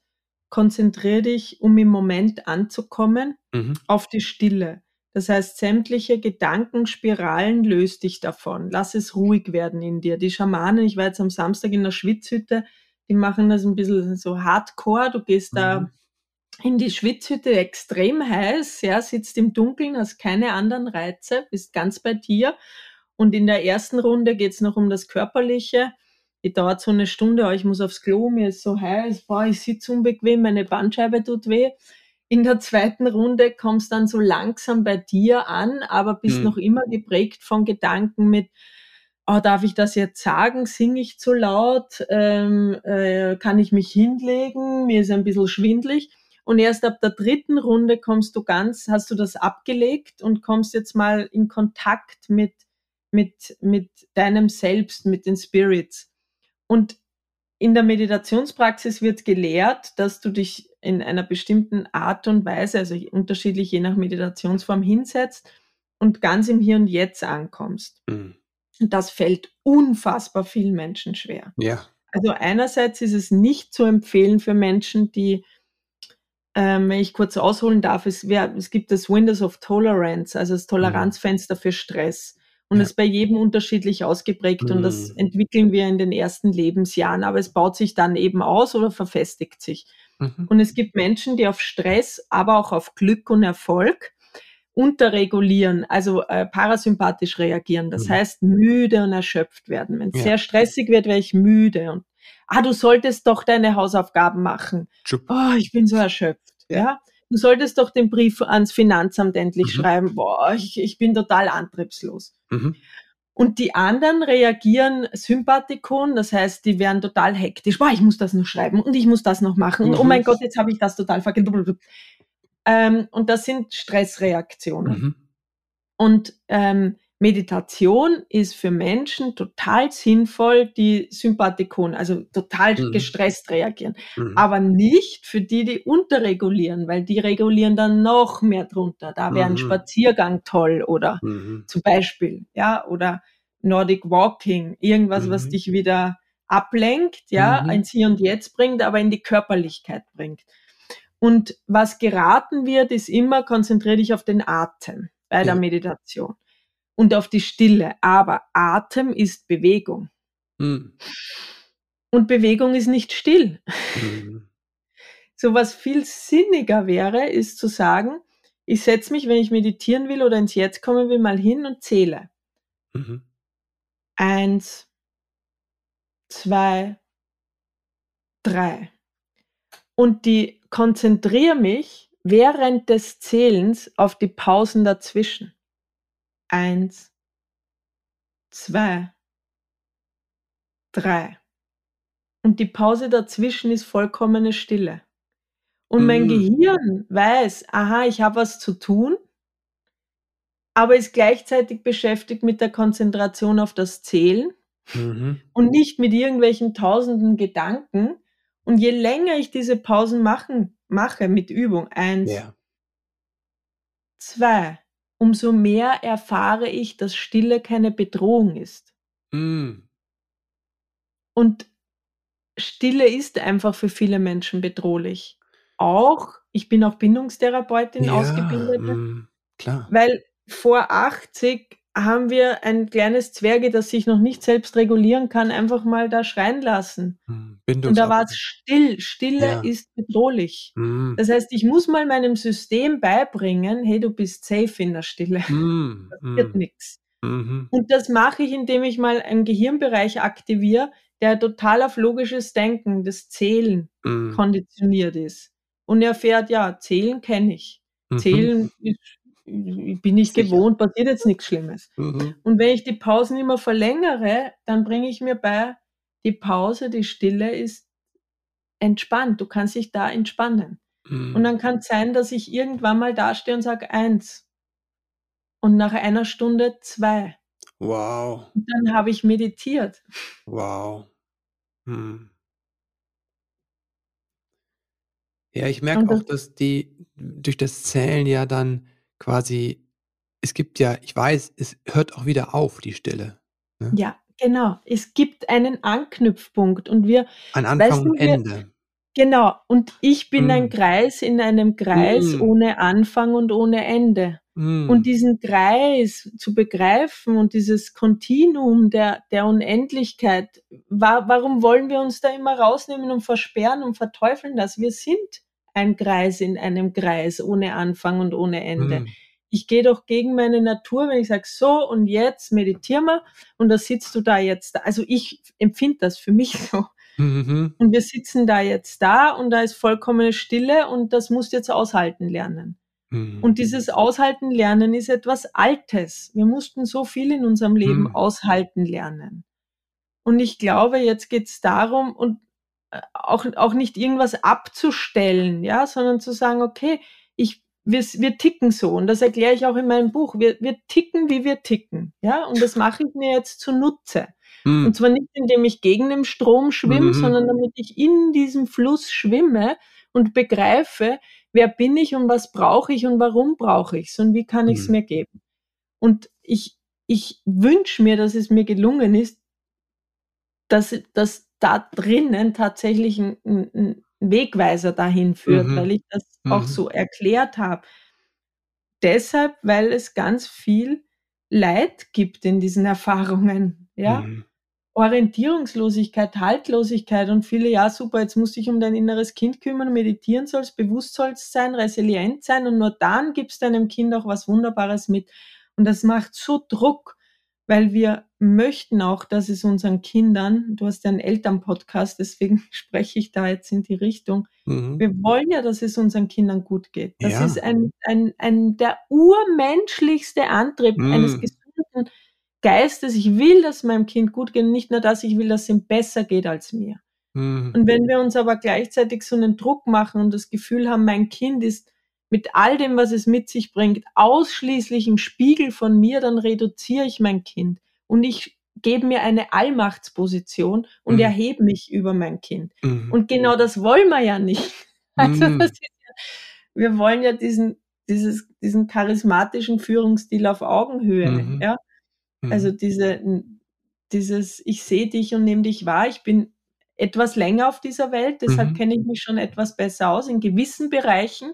konzentriere dich, um im Moment anzukommen, Mhm. auf die Stille. Das heißt, sämtliche Gedankenspiralen löst dich davon. Lass es ruhig werden in dir. Die Schamanen, ich war jetzt am Samstag in der Schwitzhütte, die machen das ein bisschen so hardcore. Du gehst da Mhm. in die Schwitzhütte extrem heiß, ja, sitzt im Dunkeln, hast keine anderen Reize, bist ganz bei dir. Und in der ersten Runde geht's noch um das Körperliche. Die dauert so eine Stunde, aber ich muss aufs Klo, mir ist so heiß, boah, ich sitze unbequem, meine Bandscheibe tut weh. In der zweiten Runde kommst dann so langsam bei dir an, aber bist Mhm. noch immer geprägt von Gedanken mit, oh, darf ich das jetzt sagen? Singe ich zu laut? Ähm, äh, kann ich mich hinlegen? Mir ist ein bisschen schwindlig. Und erst ab der dritten Runde kommst du ganz, hast du das abgelegt und kommst jetzt mal in Kontakt mit, mit, mit deinem Selbst, mit den Spirits. Und in der Meditationspraxis wird gelehrt, dass du dich in einer bestimmten Art und Weise, also unterschiedlich je nach Meditationsform hinsetzt und ganz im Hier und Jetzt ankommst. Mhm. Und das fällt unfassbar vielen Menschen schwer. Ja. Also einerseits ist es nicht zu empfehlen für Menschen, die, ähm, wenn ich kurz ausholen darf, es, wär, es gibt das Windows of Tolerance, also das Toleranzfenster für Stress. Und Ja. es ist bei jedem unterschiedlich ausgeprägt und das Mhm. entwickeln wir in den ersten Lebensjahren, aber es baut sich dann eben aus oder verfestigt sich. Mhm. Und es gibt Menschen, die auf Stress, aber auch auf Glück und Erfolg unterregulieren, also äh, parasympathisch reagieren. Das Mhm. heißt, müde und erschöpft werden. Wenn es Ja. sehr stressig wird, wäre ich müde und ah, du solltest doch deine Hausaufgaben machen. Oh, ich bin so erschöpft. Ja. Ja. Du solltest doch den Brief ans Finanzamt endlich Mhm. schreiben. Boah, ich, ich bin total antriebslos. Mhm. Und die anderen reagieren Sympathikon, das heißt, die werden total hektisch. Boah, ich muss das noch schreiben und ich muss das noch machen. Und oh Mhm. mein Gott, jetzt habe ich das total vergessen. Ähm, und das sind Stressreaktionen. Mhm. Und ähm, Meditation ist für Menschen total sinnvoll, die Sympathikon, also total Mhm. gestresst reagieren. Mhm. Aber nicht für die, die unterregulieren, weil die regulieren dann noch mehr drunter. Da wäre ein Mhm. Spaziergang toll oder Mhm. zum Beispiel, ja, oder Nordic Walking, irgendwas, was Mhm. dich wieder ablenkt, ja, Mhm. ins Hier und Jetzt bringt, aber in die Körperlichkeit bringt. Und was geraten wird, ist immer, konzentriere dich auf den Atem bei der. Meditation und auf die Stille. Aber Atem ist Bewegung. Mhm. Und Bewegung ist nicht still. Mhm. So was viel sinniger wäre, ist zu sagen, ich setze mich, wenn ich meditieren will oder ins Jetzt kommen will, mal hin und zähle. Mhm. Eins, zwei, drei. Und die konzentriere mich während des Zählens auf die Pausen dazwischen. Eins, zwei, drei. Und die Pause dazwischen ist vollkommene Stille. Und mein Mm. Gehirn weiß, aha, ich habe was zu tun, aber ist gleichzeitig beschäftigt mit der Konzentration auf das Zählen Mhm. und nicht mit irgendwelchen tausenden Gedanken. Und je länger ich diese Pausen machen, mache mit Übung, eins, Ja. zwei, umso mehr erfahre ich, dass Stille keine Bedrohung ist. Mhm. Und Stille ist einfach für viele Menschen bedrohlich. Auch, ich bin auch Bindungstherapeutin Ja, ausgebildet. Klar. weil vor 80 haben wir ein kleines Zwerge, das sich noch nicht selbst regulieren kann, einfach mal da schreien lassen. Mhm. Und da war es still. Stille Ja. ist bedrohlich. Mhm. Das heißt, ich muss mal meinem System beibringen, hey, du bist safe in der Stille. Mhm. Wird Mhm. nichts. Mhm. Und das mache ich, indem ich mal einen Gehirnbereich aktiviere, der total auf logisches Denken, das Zählen Mhm. konditioniert ist. Und er fährt, ja, Zählen kenne ich. Mhm. Zählen ist, bin ich Sicher. gewohnt, passiert jetzt nichts Schlimmes. Mhm. Und wenn ich die Pausen immer verlängere, dann bringe ich mir bei, die Pause, die Stille ist entspannt. Du kannst dich da entspannen. Und Mhm. dann kann es sein, dass ich irgendwann mal dastehe und sage eins. Und nach einer Stunde zwei. Wow. Und dann habe ich meditiert. Wow. Mhm. Ja, ich merke Und auch, das dass die durch das Zählen ja dann quasi es gibt ja ich weiß, es hört auch wieder auf, die Stille, ne? Ja, genau. Es gibt einen Anknüpfpunkt und wir Ein weißt Anfang du, und wir Ende. genau, und ich bin ein Mhm. Kreis in einem Kreis Mhm. ohne Anfang und ohne Ende. Und Mhm. diesen Kreis zu begreifen und dieses Kontinuum der der Unendlichkeit, wa warum wollen wir uns da immer rausnehmen und versperren und verteufeln das? Wir sind ein Kreis in einem Kreis ohne Anfang und ohne Ende. Mhm. Ich gehe doch gegen meine Natur, wenn ich sage: „So und jetzt meditieren wir und da sitzt du da jetzt da.“ Also, ich empfinde das für mich so. Mhm. Und wir sitzen da jetzt da und da ist vollkommene Stille und das musst du jetzt aushalten lernen. Mhm. Und dieses Aushalten lernen ist etwas Altes. Wir mussten so viel in unserem Leben Mhm. aushalten lernen. Und ich glaube, jetzt geht's darum und, auch auch nicht irgendwas abzustellen, ja, sondern zu sagen: „Okay, ich wir wir ticken so.“ Und das erkläre ich auch in meinem Buch. Wir wir ticken, wie wir ticken, ja? Und das mache ich mir jetzt zunutze. Und Mhm. zwar nicht, indem ich gegen den Strom schwimme, Mhm. sondern damit ich in diesem Fluss schwimme und begreife, wer bin ich und was brauche ich und warum brauche ich's und wie kann ich's Mhm. mir geben. Und ich ich wünsche mir, dass es mir gelungen ist dass dass da drinnen tatsächlich 'n 'n 'n Wegweiser dahin führt, weil Mhm. ich das auch Mhm. so erklärt habe. Deshalb, weil es ganz viel Leid gibt in diesen Erfahrungen, ja? Mhm. Orientierungslosigkeit, Haltlosigkeit und viele: „Ja, super, jetzt musst du dich um dein inneres Kind kümmern, meditieren sollst, bewusst sollst sein, resilient sein und nur dann gibst deinem Kind auch was Wunderbares mit.“ Und das macht so Druck. Weil wir möchten auch, dass es unseren Kindern, du hast ja einen Elternpodcast, deswegen spreche ich da jetzt in die Richtung. Mhm. Wir wollen ja, dass es unseren Kindern gut geht. Das ja. ist ein, ein, ein, der urmenschlichste Antrieb mhm. eines gesunden Geistes. Ich will, dass meinem Kind gut geht, nicht nur das, ich will, dass es ihm besser geht als mir. Mhm. Und wenn wir uns aber gleichzeitig so einen Druck machen und das Gefühl haben, mein Kind ist mit all dem, was es mit sich bringt, ausschließlich ein Spiegel von mir, dann reduziere ich mein Kind und ich gebe mir eine Allmachtsposition und mhm. erhebe mich über mein Kind. Mhm. Und genau das wollen wir ja nicht. Also mhm. ja, wir wollen ja diesen, dieses, diesen charismatischen Führungsstil auf Augenhöhe. Mhm. Ja? Also mhm. diese, dieses, ich sehe dich und nehme dich wahr. Ich bin etwas länger auf dieser Welt, deshalb mhm. kenne ich mich schon etwas besser aus. In gewissen Bereichen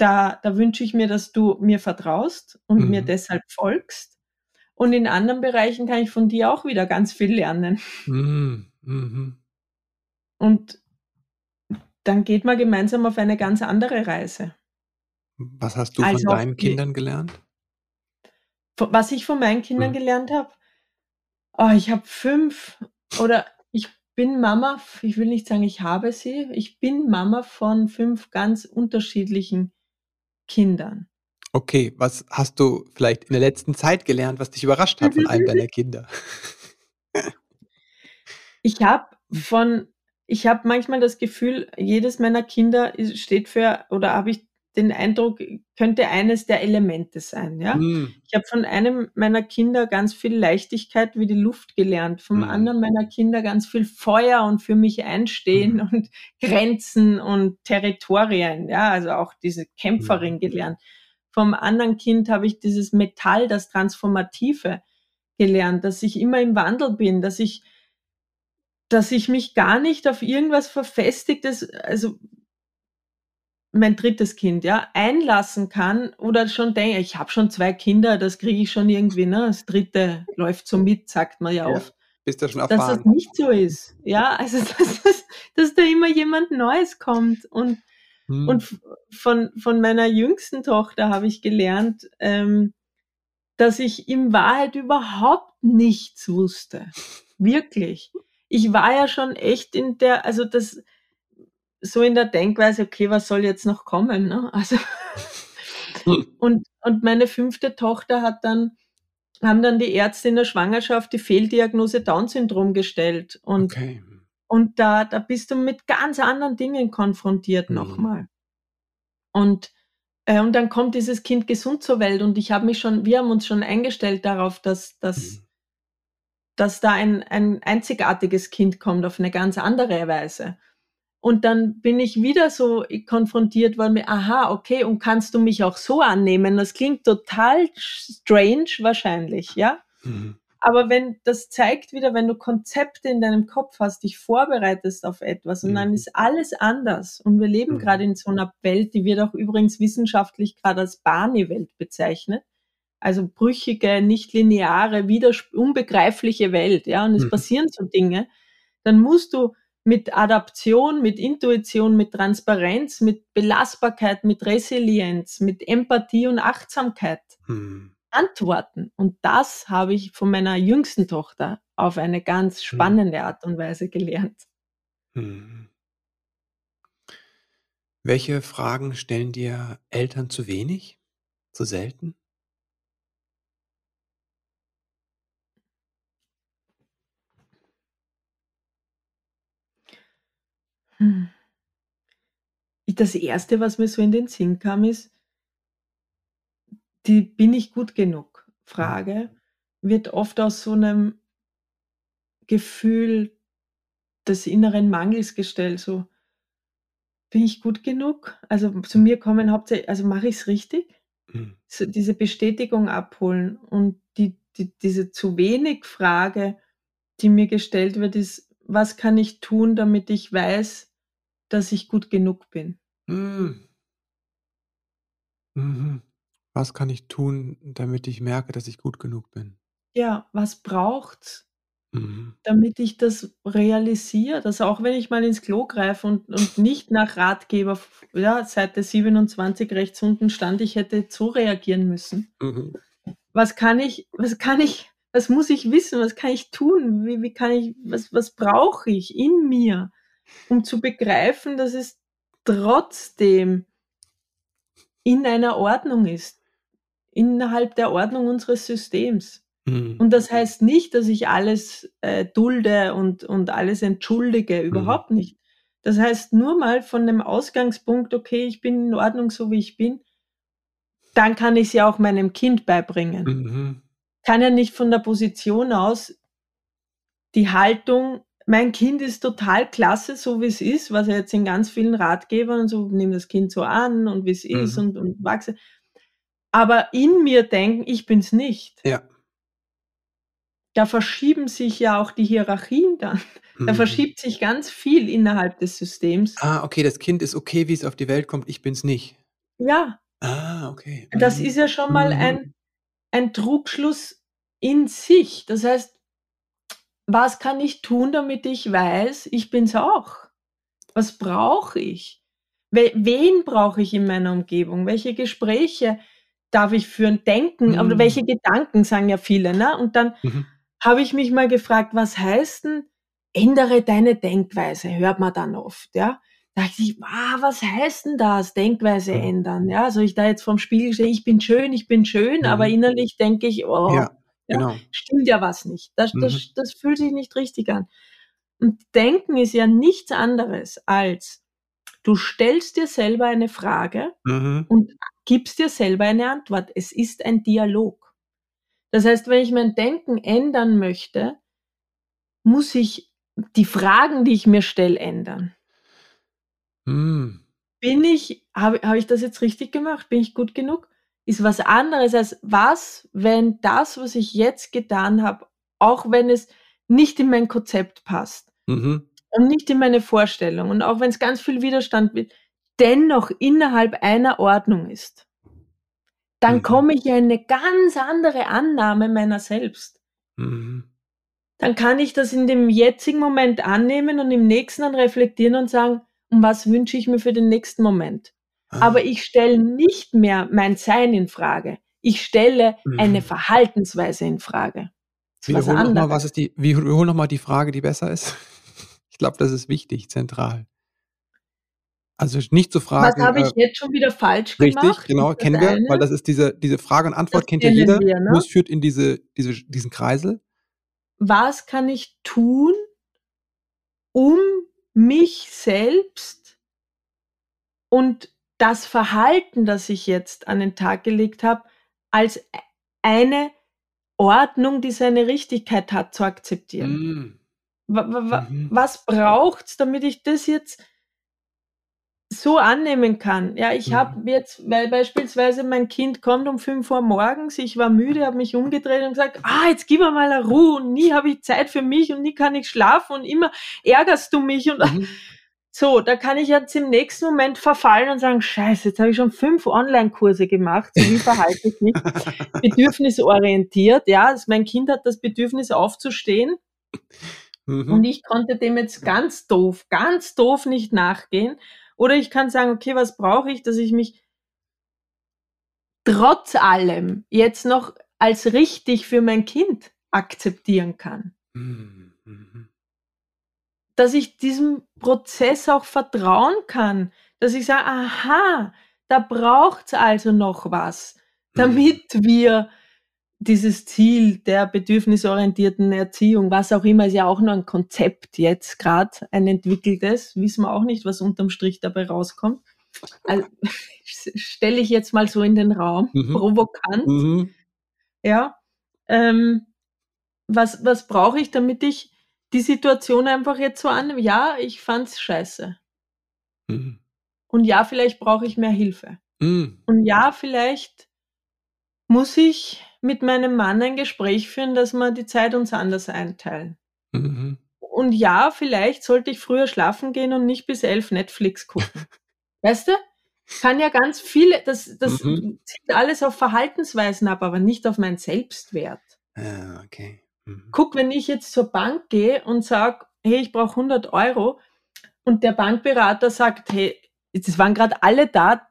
da, da wünsche ich mir, dass du mir vertraust und mhm. mir deshalb folgst. Und in anderen Bereichen kann ich von dir auch wieder ganz viel lernen. Mhm. Mhm. Und dann geht man gemeinsam auf eine ganz andere Reise. Was hast du von also deinen Kindern gelernt? Was ich von meinen Kindern mhm. gelernt habe? Oh, ich habe fünf oder ich bin Mama, ich will nicht sagen, ich habe sie, ich bin Mama von fünf ganz unterschiedlichen Kindern. Okay, was hast du vielleicht in der letzten Zeit gelernt, was dich überrascht hat von einem deiner Kinder? Ich habe von ich habe manchmal das Gefühl, jedes meiner Kinder steht für oder habe ich den Eindruck, könnte eines der Elemente sein, ja? Mhm. Ich habe von einem meiner Kinder ganz viel Leichtigkeit wie die Luft gelernt, vom mhm. anderen meiner Kinder ganz viel Feuer und für mich einstehen mhm. und Grenzen und Territorien, ja, also auch diese Kämpferin mhm. gelernt. Vom anderen Kind habe ich dieses Metall, das Transformative gelernt, dass ich immer im Wandel bin, dass ich dass ich mich gar nicht auf irgendwas verfestigtes, also mein drittes Kind, ja, einlassen kann oder schon denke, ich habe schon zwei Kinder, das kriege ich schon irgendwie, ne? Das dritte läuft so mit, sagt man ja, ja oft. Bist du schon erfahren. Dass das nicht so ist. Ja, also dass, dass, dass da immer jemand Neues kommt. Und, hm. und von, von meiner jüngsten Tochter habe ich gelernt, ähm, dass ich in Wahrheit überhaupt nichts wusste. Wirklich. Ich war ja schon echt in der, also das, so in der Denkweise, okay, was soll jetzt noch kommen? Ne? Also und, und meine fünfte Tochter hat dann, haben dann die Ärzte in der Schwangerschaft die Fehldiagnose Down-Syndrom gestellt. Und, okay. und da, da bist du mit ganz anderen Dingen konfrontiert mhm. nochmal. Und, äh, und dann kommt dieses Kind gesund zur Welt und ich habe mich schon, wir haben uns schon eingestellt darauf, dass, dass, mhm. dass da ein, ein einzigartiges Kind kommt auf eine ganz andere Weise. Und dann bin ich wieder so konfrontiert worden mit, aha, okay, und kannst du mich auch so annehmen? Das klingt total strange wahrscheinlich, ja? Mhm. Aber wenn, das zeigt wieder, wenn du Konzepte in deinem Kopf hast, dich vorbereitest auf etwas und mhm. dann ist alles anders. Und wir leben mhm. gerade in so einer Welt, die wird auch übrigens wissenschaftlich gerade als Barney-Welt bezeichnet. Also brüchige, nicht lineare, unbegreifliche Welt, ja? Und es mhm. passieren so Dinge. Dann musst du mit Adaption, mit Intuition, mit Transparenz, mit Belastbarkeit, mit Resilienz, mit Empathie und Achtsamkeit hm. antworten. Und das habe ich von meiner jüngsten Tochter auf eine ganz hm. spannende hm. Art und Weise gelernt. Hm. Welche Fragen stellen dir Eltern zu wenig, zu selten? Das Erste, was mir so in den Sinn kam, ist die „Bin ich gut genug?“ Frage wird oft aus so einem Gefühl des inneren Mangels gestellt, so: „Bin ich gut genug?“ Also, zu mir kommen hauptsächlich also, mache ich es richtig? Mhm. So diese Bestätigung abholen und die die diese zu wenig Frage, die mir gestellt wird, ist: „Was kann ich tun, damit ich weiß, dass ich gut genug bin. Mhm. Mhm. Was kann ich tun, damit ich merke, dass ich gut genug bin? Ja, was braucht's, Mhm. damit ich das realisiere, dass auch wenn ich mal ins Klo greife und und nicht nach Ratgeber ja, Seite 27 rechts unten stand, ich hätte so reagieren müssen. Mhm. Was kann ich was kann ich Was muss ich wissen? Was kann ich tun? Wie, wie kann ich, was, was brauche ich in mir, um zu begreifen, dass es trotzdem in einer Ordnung ist, innerhalb der Ordnung unseres Systems. Mhm. Und das heißt nicht, dass ich alles äh, dulde und, und alles entschuldige, Mhm. überhaupt nicht. Das heißt nur mal von dem Ausgangspunkt, okay, ich bin in Ordnung, so wie ich bin, dann kann ich es ja auch meinem Kind beibringen. Mhm. Kann ja nicht von der Position aus die Haltung, mein Kind ist total klasse, so wie es ist, was ja jetzt in ganz vielen Ratgebern und so, nimm das Kind so an und wie es ist Mhm. und, und wachse. Aber in mir denken, ich bin's nicht. Ja. Da verschieben sich ja auch die Hierarchien dann. Da Mhm. verschiebt sich ganz viel innerhalb des Systems. Ah, okay, das Kind ist okay, wie es auf die Welt kommt, ich bin's nicht. Ja, Ah, okay. das Mhm. ist ja schon mal Mhm. ein, ein Trugschluss in sich. Das heißt, was kann ich tun, damit ich weiß, ich bin's auch? Was brauche ich? We wen brauche ich in meiner Umgebung? Welche Gespräche darf ich führen? Denken, aber Mhm. welche Gedanken sagen ja viele, ne? Und dann Mhm. habe ich mich mal gefragt, was heißt denn, ändere deine Denkweise, hört man dann oft, ja? Da dachte ich, ah, was heißt denn das, Denkweise Mhm. ändern, ja? Soll ich da jetzt vorm Spiegel stehen, ich bin schön, ich bin schön, aber Mhm. innerlich denke ich, oh, Ja, ja, genau. stimmt ja was nicht. Das, Mhm. das, das fühlt sich nicht richtig an. Und Denken ist ja nichts anderes als, du stellst dir selber eine Frage Mhm. und gibst dir selber eine Antwort. Es ist ein Dialog. Das heißt, wenn ich mein Denken ändern möchte, muss ich die Fragen, die ich mir stelle, ändern. Mhm. Bin ich, habe habe ich das jetzt richtig gemacht? Bin ich gut genug? Ist was anderes als was, wenn das, was ich jetzt getan habe, auch wenn es nicht in mein Konzept passt Mhm. und nicht in meine Vorstellung und auch wenn es ganz viel Widerstand wird, dennoch innerhalb einer Ordnung ist, dann Mhm. komme ich in eine ganz andere Annahme meiner selbst. Mhm. Dann kann ich das in dem jetzigen Moment annehmen und im nächsten dann reflektieren und sagen, und was wünsche ich mir für den nächsten Moment? Ah. Aber ich stelle nicht mehr mein Sein in Frage. Ich stelle eine Mhm. Verhaltensweise in Frage. Was Wiederhol nochmal, was ist die, wiederhol noch mal die Frage, die besser ist. Ich glaube, das ist wichtig, zentral. Also nicht zu Was fragen, habe ich äh, jetzt schon wieder falsch richtig, gemacht? genau, Ist das kennen wir, weil eine? das ist diese, diese Frage und Antwort Das kennt ja jeder, wir, ne? nur es führt in diese, diese, diesen Kreisel. Was kann ich tun, um mich selbst und das Verhalten, das ich jetzt an den Tag gelegt habe, als eine Ordnung, die seine Richtigkeit hat, zu akzeptieren? Wa- Mhm. Was braucht's, damit ich das jetzt so annehmen kann? Ja, ich Mhm. habe jetzt, weil beispielsweise mein Kind kommt um 5 Uhr morgens, ich war müde, habe mich umgedreht und gesagt, ah, jetzt gib mir mal eine Ruhe und nie habe ich Zeit für mich und nie kann ich schlafen und immer ärgerst du mich und Mhm. So, da kann ich jetzt im nächsten Moment verfallen und sagen, scheiße, jetzt habe ich schon fünf Online-Kurse gemacht, so wie verhalte ich mich? Bedürfnisorientiert, ja, also mein Kind hat das Bedürfnis aufzustehen und Mhm. ich konnte dem jetzt ganz doof, ganz doof nicht nachgehen. Oder ich kann sagen, okay, was brauche ich, dass ich mich trotz allem jetzt noch als richtig für mein Kind akzeptieren kann. Mhm. Mhm. Dass ich diesem Prozess auch vertrauen kann. Dass ich sage, aha, da braucht's also noch was, damit wir dieses Ziel der bedürfnisorientierten Erziehung, was auch immer, ist ja auch nur ein Konzept jetzt gerade, ein entwickeltes, wissen wir auch nicht, was unterm Strich dabei rauskommt. Also, stelle ich jetzt mal so in den Raum, Mhm. provokant, Mhm. ja. Ähm, was was brauche ich, damit ich die Situation einfach jetzt so annehme? Ja, ich fand's scheiße. Mhm. Und ja, vielleicht brauche ich mehr Hilfe. Mhm. Und ja, vielleicht muss ich mit meinem Mann ein Gespräch führen, dass wir die Zeit uns anders einteilen. Mhm. Und ja, vielleicht sollte ich früher schlafen gehen und nicht bis elf Netflix gucken. weißt du? Kann ja ganz viele, das, das Mhm. zieht alles auf Verhaltensweisen ab, aber nicht auf meinen Selbstwert. Ja, okay. Mhm. Guck, wenn ich jetzt zur Bank gehe und sage, hey, ich brauche 100 Euro und der Bankberater sagt, hey, es waren gerade alle da,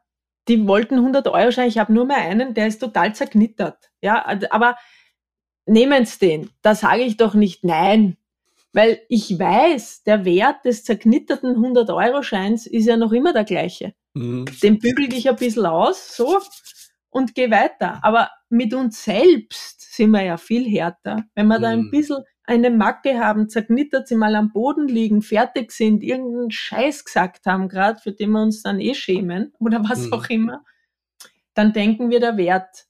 die wollten 100 Euro scheinen, ich habe nur mehr einen, der ist total zerknittert. Ja, also, aber nehmen Sie den. Da sage ich doch nicht nein, weil ich weiß, der Wert des zerknitterten 100-Euro-Scheins ist ja noch immer der gleiche. Mhm. Den bügel ich ein bisschen aus, so, und gehe weiter. Aber mit uns selbst sind wir ja viel härter. Wenn wir mhm. da ein mhm. bisschen eine Macke haben, zerknittert sie mal am Boden liegen, fertig sind, irgendeinen Scheiß gesagt haben, gerade für den wir uns dann eh schämen oder was mhm. auch immer, dann denken wir, der Wert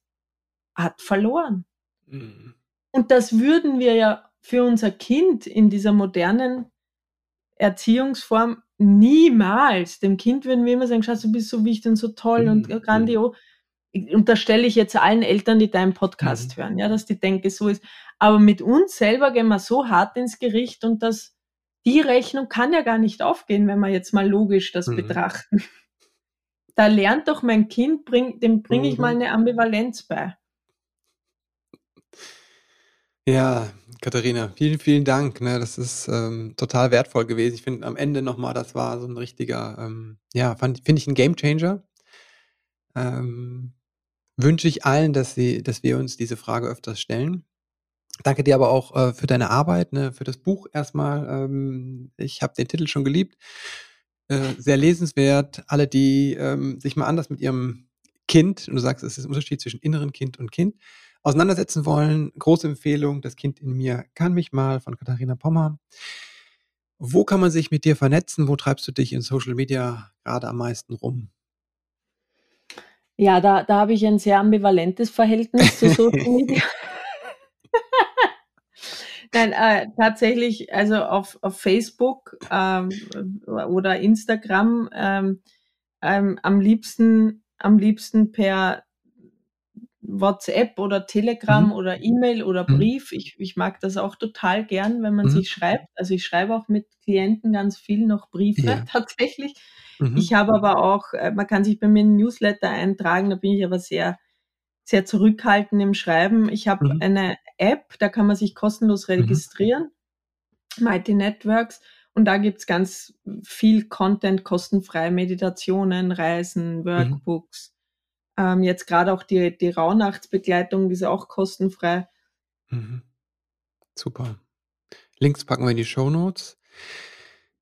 hat verloren. Mhm. Und das würden wir ja für unser Kind in dieser modernen Erziehungsform niemals. Dem Kind würden wir immer sagen, Schatz, du bist so wichtig und so toll mhm. und grandios. Und da stelle ich jetzt allen Eltern, die deinen Podcast mhm. hören, ja, dass die denken, so ist. Aber mit uns selber gehen wir so hart ins Gericht und das, die Rechnung kann ja gar nicht aufgehen, wenn wir jetzt mal logisch das mhm. betrachten. Da lernt doch mein Kind, bring, dem bringe ich mal mhm. eine Ambivalenz bei. Ja, Katharina, vielen, vielen Dank. Ne? Das ist ähm, total wertvoll gewesen. Ich finde am Ende nochmal, das war so ein richtiger, ähm, ja, finde ich ein Gamechanger. Ähm, wünsche ich allen, dass, sie, dass wir uns diese Frage öfters stellen. Danke dir aber auch äh, für deine Arbeit, ne, für das Buch erstmal. Ähm, ich habe den Titel schon geliebt. Äh, sehr lesenswert. Alle, die ähm, sich mal anders mit ihrem Kind, und du sagst, es ist ein Unterschied zwischen inneren Kind und Kind, auseinandersetzen wollen. Große Empfehlung, Das Kind in mir kann mich mal von Katharina Pommer. Wo kann man sich mit dir vernetzen? Wo treibst du dich in Social Media gerade am meisten rum? Ja, da, da habe ich ein sehr ambivalentes Verhältnis zu Social Media. Nein, äh, tatsächlich, also auf, auf Facebook ähm, oder Instagram ähm, ähm, am liebsten, am liebsten per WhatsApp oder Telegram mhm. oder E-Mail oder mhm. Brief. Ich, ich mag das auch total gern, wenn man mhm. sich schreibt. Also ich schreibe auch mit Klienten ganz viel noch Briefe ja. tatsächlich. Mhm. Ich habe aber auch, äh, man kann sich bei mir in Newsletter eintragen, da bin ich aber sehr, sehr zurückhaltend im Schreiben. Ich habe mhm. eine App, da kann man sich kostenlos mhm. registrieren, Mighty Networks. Und da gibt's ganz viel Content, kostenfrei, Meditationen, Reisen, Workbooks. Ähm, jetzt gerade auch die, die Rauhnachtsbegleitung, die ist auch kostenfrei. Mhm. Super. Links packen wir in die Show Notes.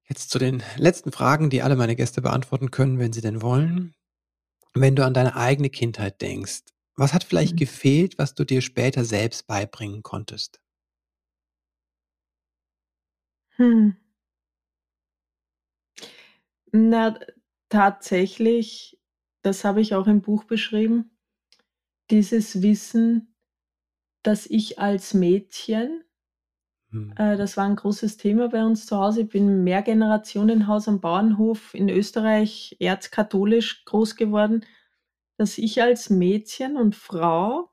Jetzt zu den letzten Fragen, die alle meine Gäste beantworten können, wenn sie denn wollen. Wenn du an deine eigene Kindheit denkst, was hat vielleicht mhm. gefehlt, was du dir später selbst beibringen konntest? Hm. Na, tatsächlich das habe ich auch im Buch beschrieben, dieses Wissen, dass ich als Mädchen, hm. äh, das war ein großes Thema bei uns zu Hause, ich bin im Mehrgenerationenhaus am Bauernhof in Österreich, erzkatholisch groß geworden, dass ich als Mädchen und Frau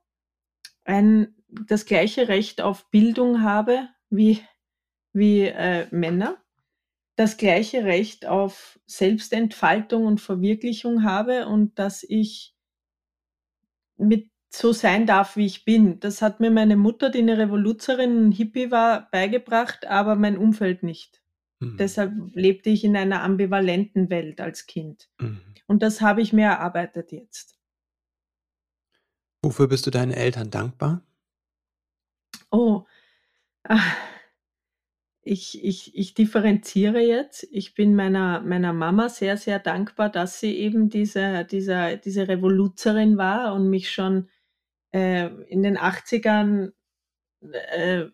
ein, das gleiche Recht auf Bildung habe wie, wie äh, Männer das gleiche Recht auf Selbstentfaltung und Verwirklichung habe und dass ich mit so sein darf, wie ich bin. Das hat mir meine Mutter, die eine Revoluzerin, ein Hippie war, beigebracht, aber mein Umfeld nicht. Mhm. Deshalb lebte ich in einer ambivalenten Welt als Kind. Mhm. Und das habe ich mir erarbeitet jetzt. Wofür bist du deinen Eltern dankbar? Oh, ach, ich, ich, ich differenziere jetzt. Ich bin meiner, meiner Mama sehr, sehr dankbar, dass sie eben diese, diese, diese Revoluzerin war und mich schon äh, in den 80ern äh,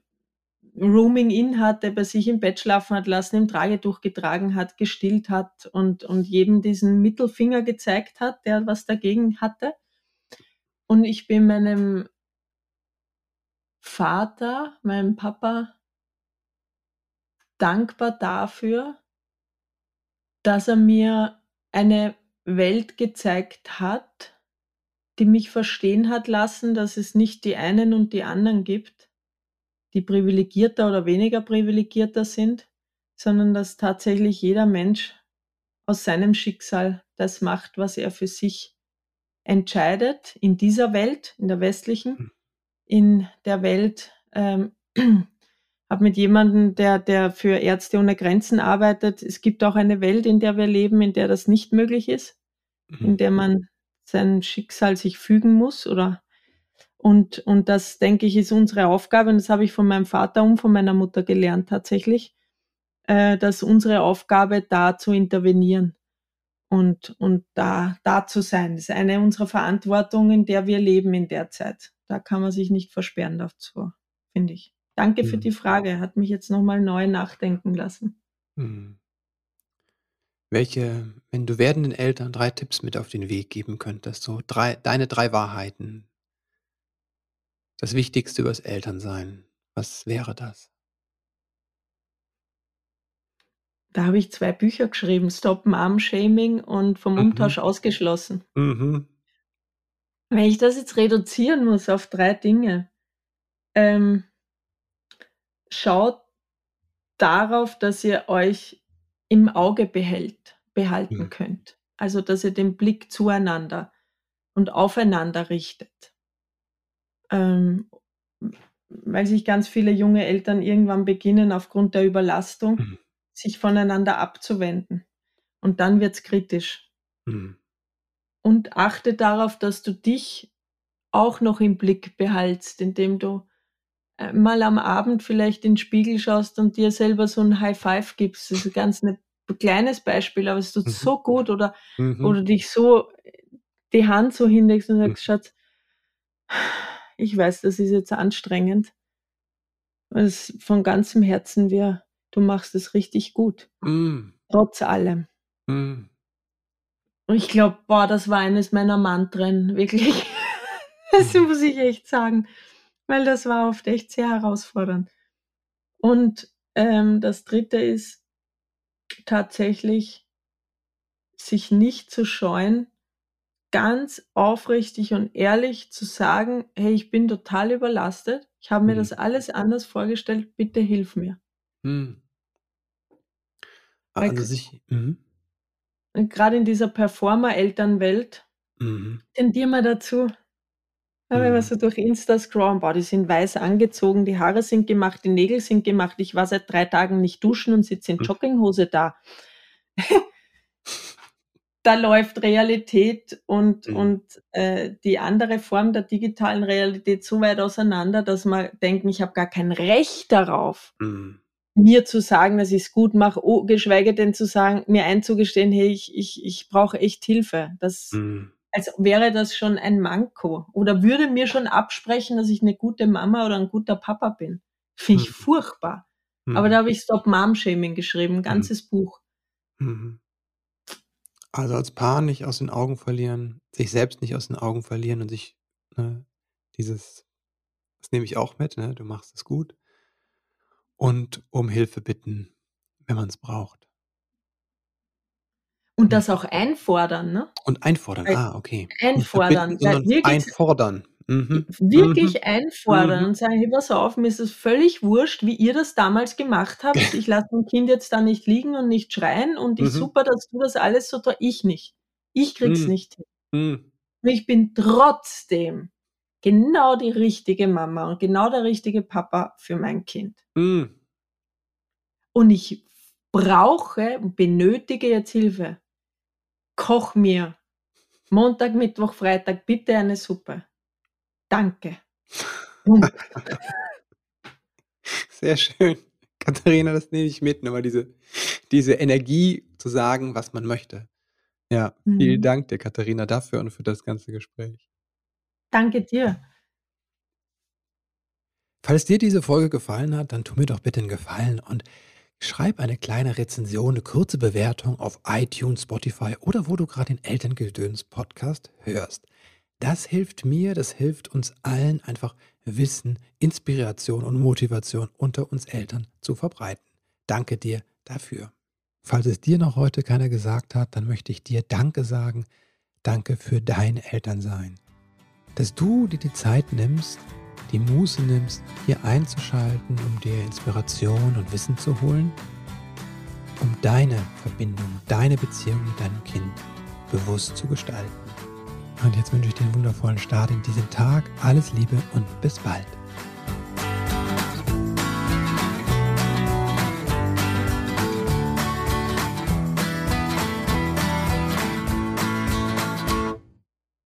Rooming in hatte, bei sich im Bett schlafen hat lassen, im Tragetuch getragen hat, gestillt hat und, und jedem diesen Mittelfinger gezeigt hat, der was dagegen hatte. Und ich bin meinem Vater, meinem Papa, dankbar dafür, dass er mir eine Welt gezeigt hat, die mich verstehen hat lassen, dass es nicht die einen und die anderen gibt, die privilegierter oder weniger privilegierter sind, sondern dass tatsächlich jeder Mensch aus seinem Schicksal das macht, was er für sich entscheidet, in dieser Welt, in der westlichen, hm. in der Welt ähm, habe mit jemandem, der, der für Ärzte ohne Grenzen arbeitet. Es gibt auch eine Welt, in der wir leben, in der das nicht möglich ist, mhm. in der man sein Schicksal sich fügen muss oder Und, und das, denke ich, ist unsere Aufgabe. Und das habe ich von meinem Vater und von meiner Mutter gelernt tatsächlich, äh, dass unsere Aufgabe da zu intervenieren und, und da, da zu sein. Das ist eine unserer Verantwortungen, in der wir leben in der Zeit. Da kann man sich nicht versperren dazu, finde ich. Danke für die Frage. Hat mich jetzt nochmal neu nachdenken lassen. Hm. Welche, wenn du werdenden Eltern drei Tipps mit auf den Weg geben könntest, so drei, deine drei Wahrheiten, das Wichtigste übers Elternsein, was wäre das? Da habe ich zwei Bücher geschrieben, Stop Mom Shaming und vom Mhm. Umtausch ausgeschlossen. Mhm. Wenn ich das jetzt reduzieren muss auf drei Dinge, ähm, schaut darauf, dass ihr euch im Auge behält, behalten Mhm. könnt. Also, dass ihr den Blick zueinander und aufeinander richtet. Ähm, weil sich ganz viele junge Eltern irgendwann beginnen, aufgrund der Überlastung, Mhm. sich voneinander abzuwenden. Und dann wird's kritisch. Mhm. Und achte darauf, dass du dich auch noch im Blick behältst, indem du mal am Abend vielleicht in den Spiegel schaust und dir selber so ein High Five gibst. Das ist ein ganz ein kleines Beispiel, aber es tut Mhm. so gut oder, Mhm. oder dich so die Hand so hinlegst und Mhm. sagst, Schatz, ich weiß, das ist jetzt anstrengend. Es von ganzem Herzen wir, du machst es richtig gut, Mhm. trotz allem. Mhm. Und ich glaube, boah, das war eines meiner Mantren, wirklich. Das Mhm. muss ich echt sagen, weil das war oft echt sehr herausfordernd. Und ähm, das Dritte ist tatsächlich, sich nicht zu scheuen, ganz aufrichtig und ehrlich zu sagen, hey, ich bin total überlastet, ich habe mir Mhm. das alles anders vorgestellt, bitte hilf mir. Mhm. A Weil also sich mhm. grade in dieser Performer-Elternwelt Mhm. tendieren wir dazu ja, wenn Mhm. so durch Insta scrollen, boah, die sind weiß angezogen, die Haare sind gemacht, die Nägel sind gemacht. Ich war seit 3 Tagen nicht duschen und sitze in. Jogginghose da. Da läuft Realität und Mhm. und, äh, die andere Form der digitalen Realität so weit auseinander, dass wir denken, ich habe gar kein Recht darauf, Mhm. mir zu sagen, dass ich's gut mache, oh, geschweige denn zu sagen mir einzugestehen: „Hey, ich ich ich brauche echt Hilfe.“ Das Mhm. Als wäre das schon ein Manko oder würde mir schon absprechen, dass ich 'ne gute Mama oder 'n guter Papa bin. Finde ich Mhm. furchtbar. Aber Mhm. da habe ich Stop Mom Shaming geschrieben, 'n Mhm. ganzes Buch. Mhm. Also, als Paar nicht aus den Augen verlieren, sich selbst nicht aus den Augen verlieren und sich, ne, dieses das nehme ich auch mit, ne? Du machst es gut. Und um Hilfe bitten, wenn man's braucht. Und Mhm. das auch einfordern, ne? Und einfordern, Weil ah, okay. Einfordern, geht's einfordern. Mhm. Mhm. wirklich einfordern Mhm. und sagen: „Hey, pass auf, mir ist es völlig wurscht, wie ihr das damals gemacht habt. Ich lasse mein Kind jetzt da nicht liegen und nicht schreien und ich Mhm. super, dass du das alles so toll ich nicht. Ich kriege es Mhm. nicht hin. Mhm. Ich bin trotzdem genau die richtige Mama und genau der richtige Papa für mein Kind. Mhm. Und ich brauche und benötige jetzt Hilfe. Koch mir Montag, Mittwoch, Freitag bitte eine Suppe. Danke. Sehr schön. Katharina, das nehme ich mit, nochmal diese diese Energie zu sagen, was man möchte. Ja, vielen Mhm. Dank dir, Katharina, dafür und für das ganze Gespräch. Danke dir. Falls dir diese Folge gefallen hat, dann tu mir doch bitte 'n Gefallen und schreib eine kleine Rezension, 'ne kurze Bewertung auf iTunes, Spotify oder wo du grad den Elterngedöns-Podcast hörst. Das hilft mir, das hilft uns allen, einfach Wissen, Inspiration und Motivation unter uns Eltern zu verbreiten. Danke dir dafür. Falls es dir noch heute keiner gesagt hat, dann möchte ich dir Danke sagen. Danke für dein Elternsein. Dass du dir die Zeit nimmst, die Muße nimmst, hier einzuschalten, um dir Inspiration und Wissen zu holen, um deine Verbindung, deine Beziehung mit deinem Kind bewusst zu gestalten. Und jetzt wünsche ich dir einen wundervollen Start in diesen Tag. Alles Liebe und bis bald.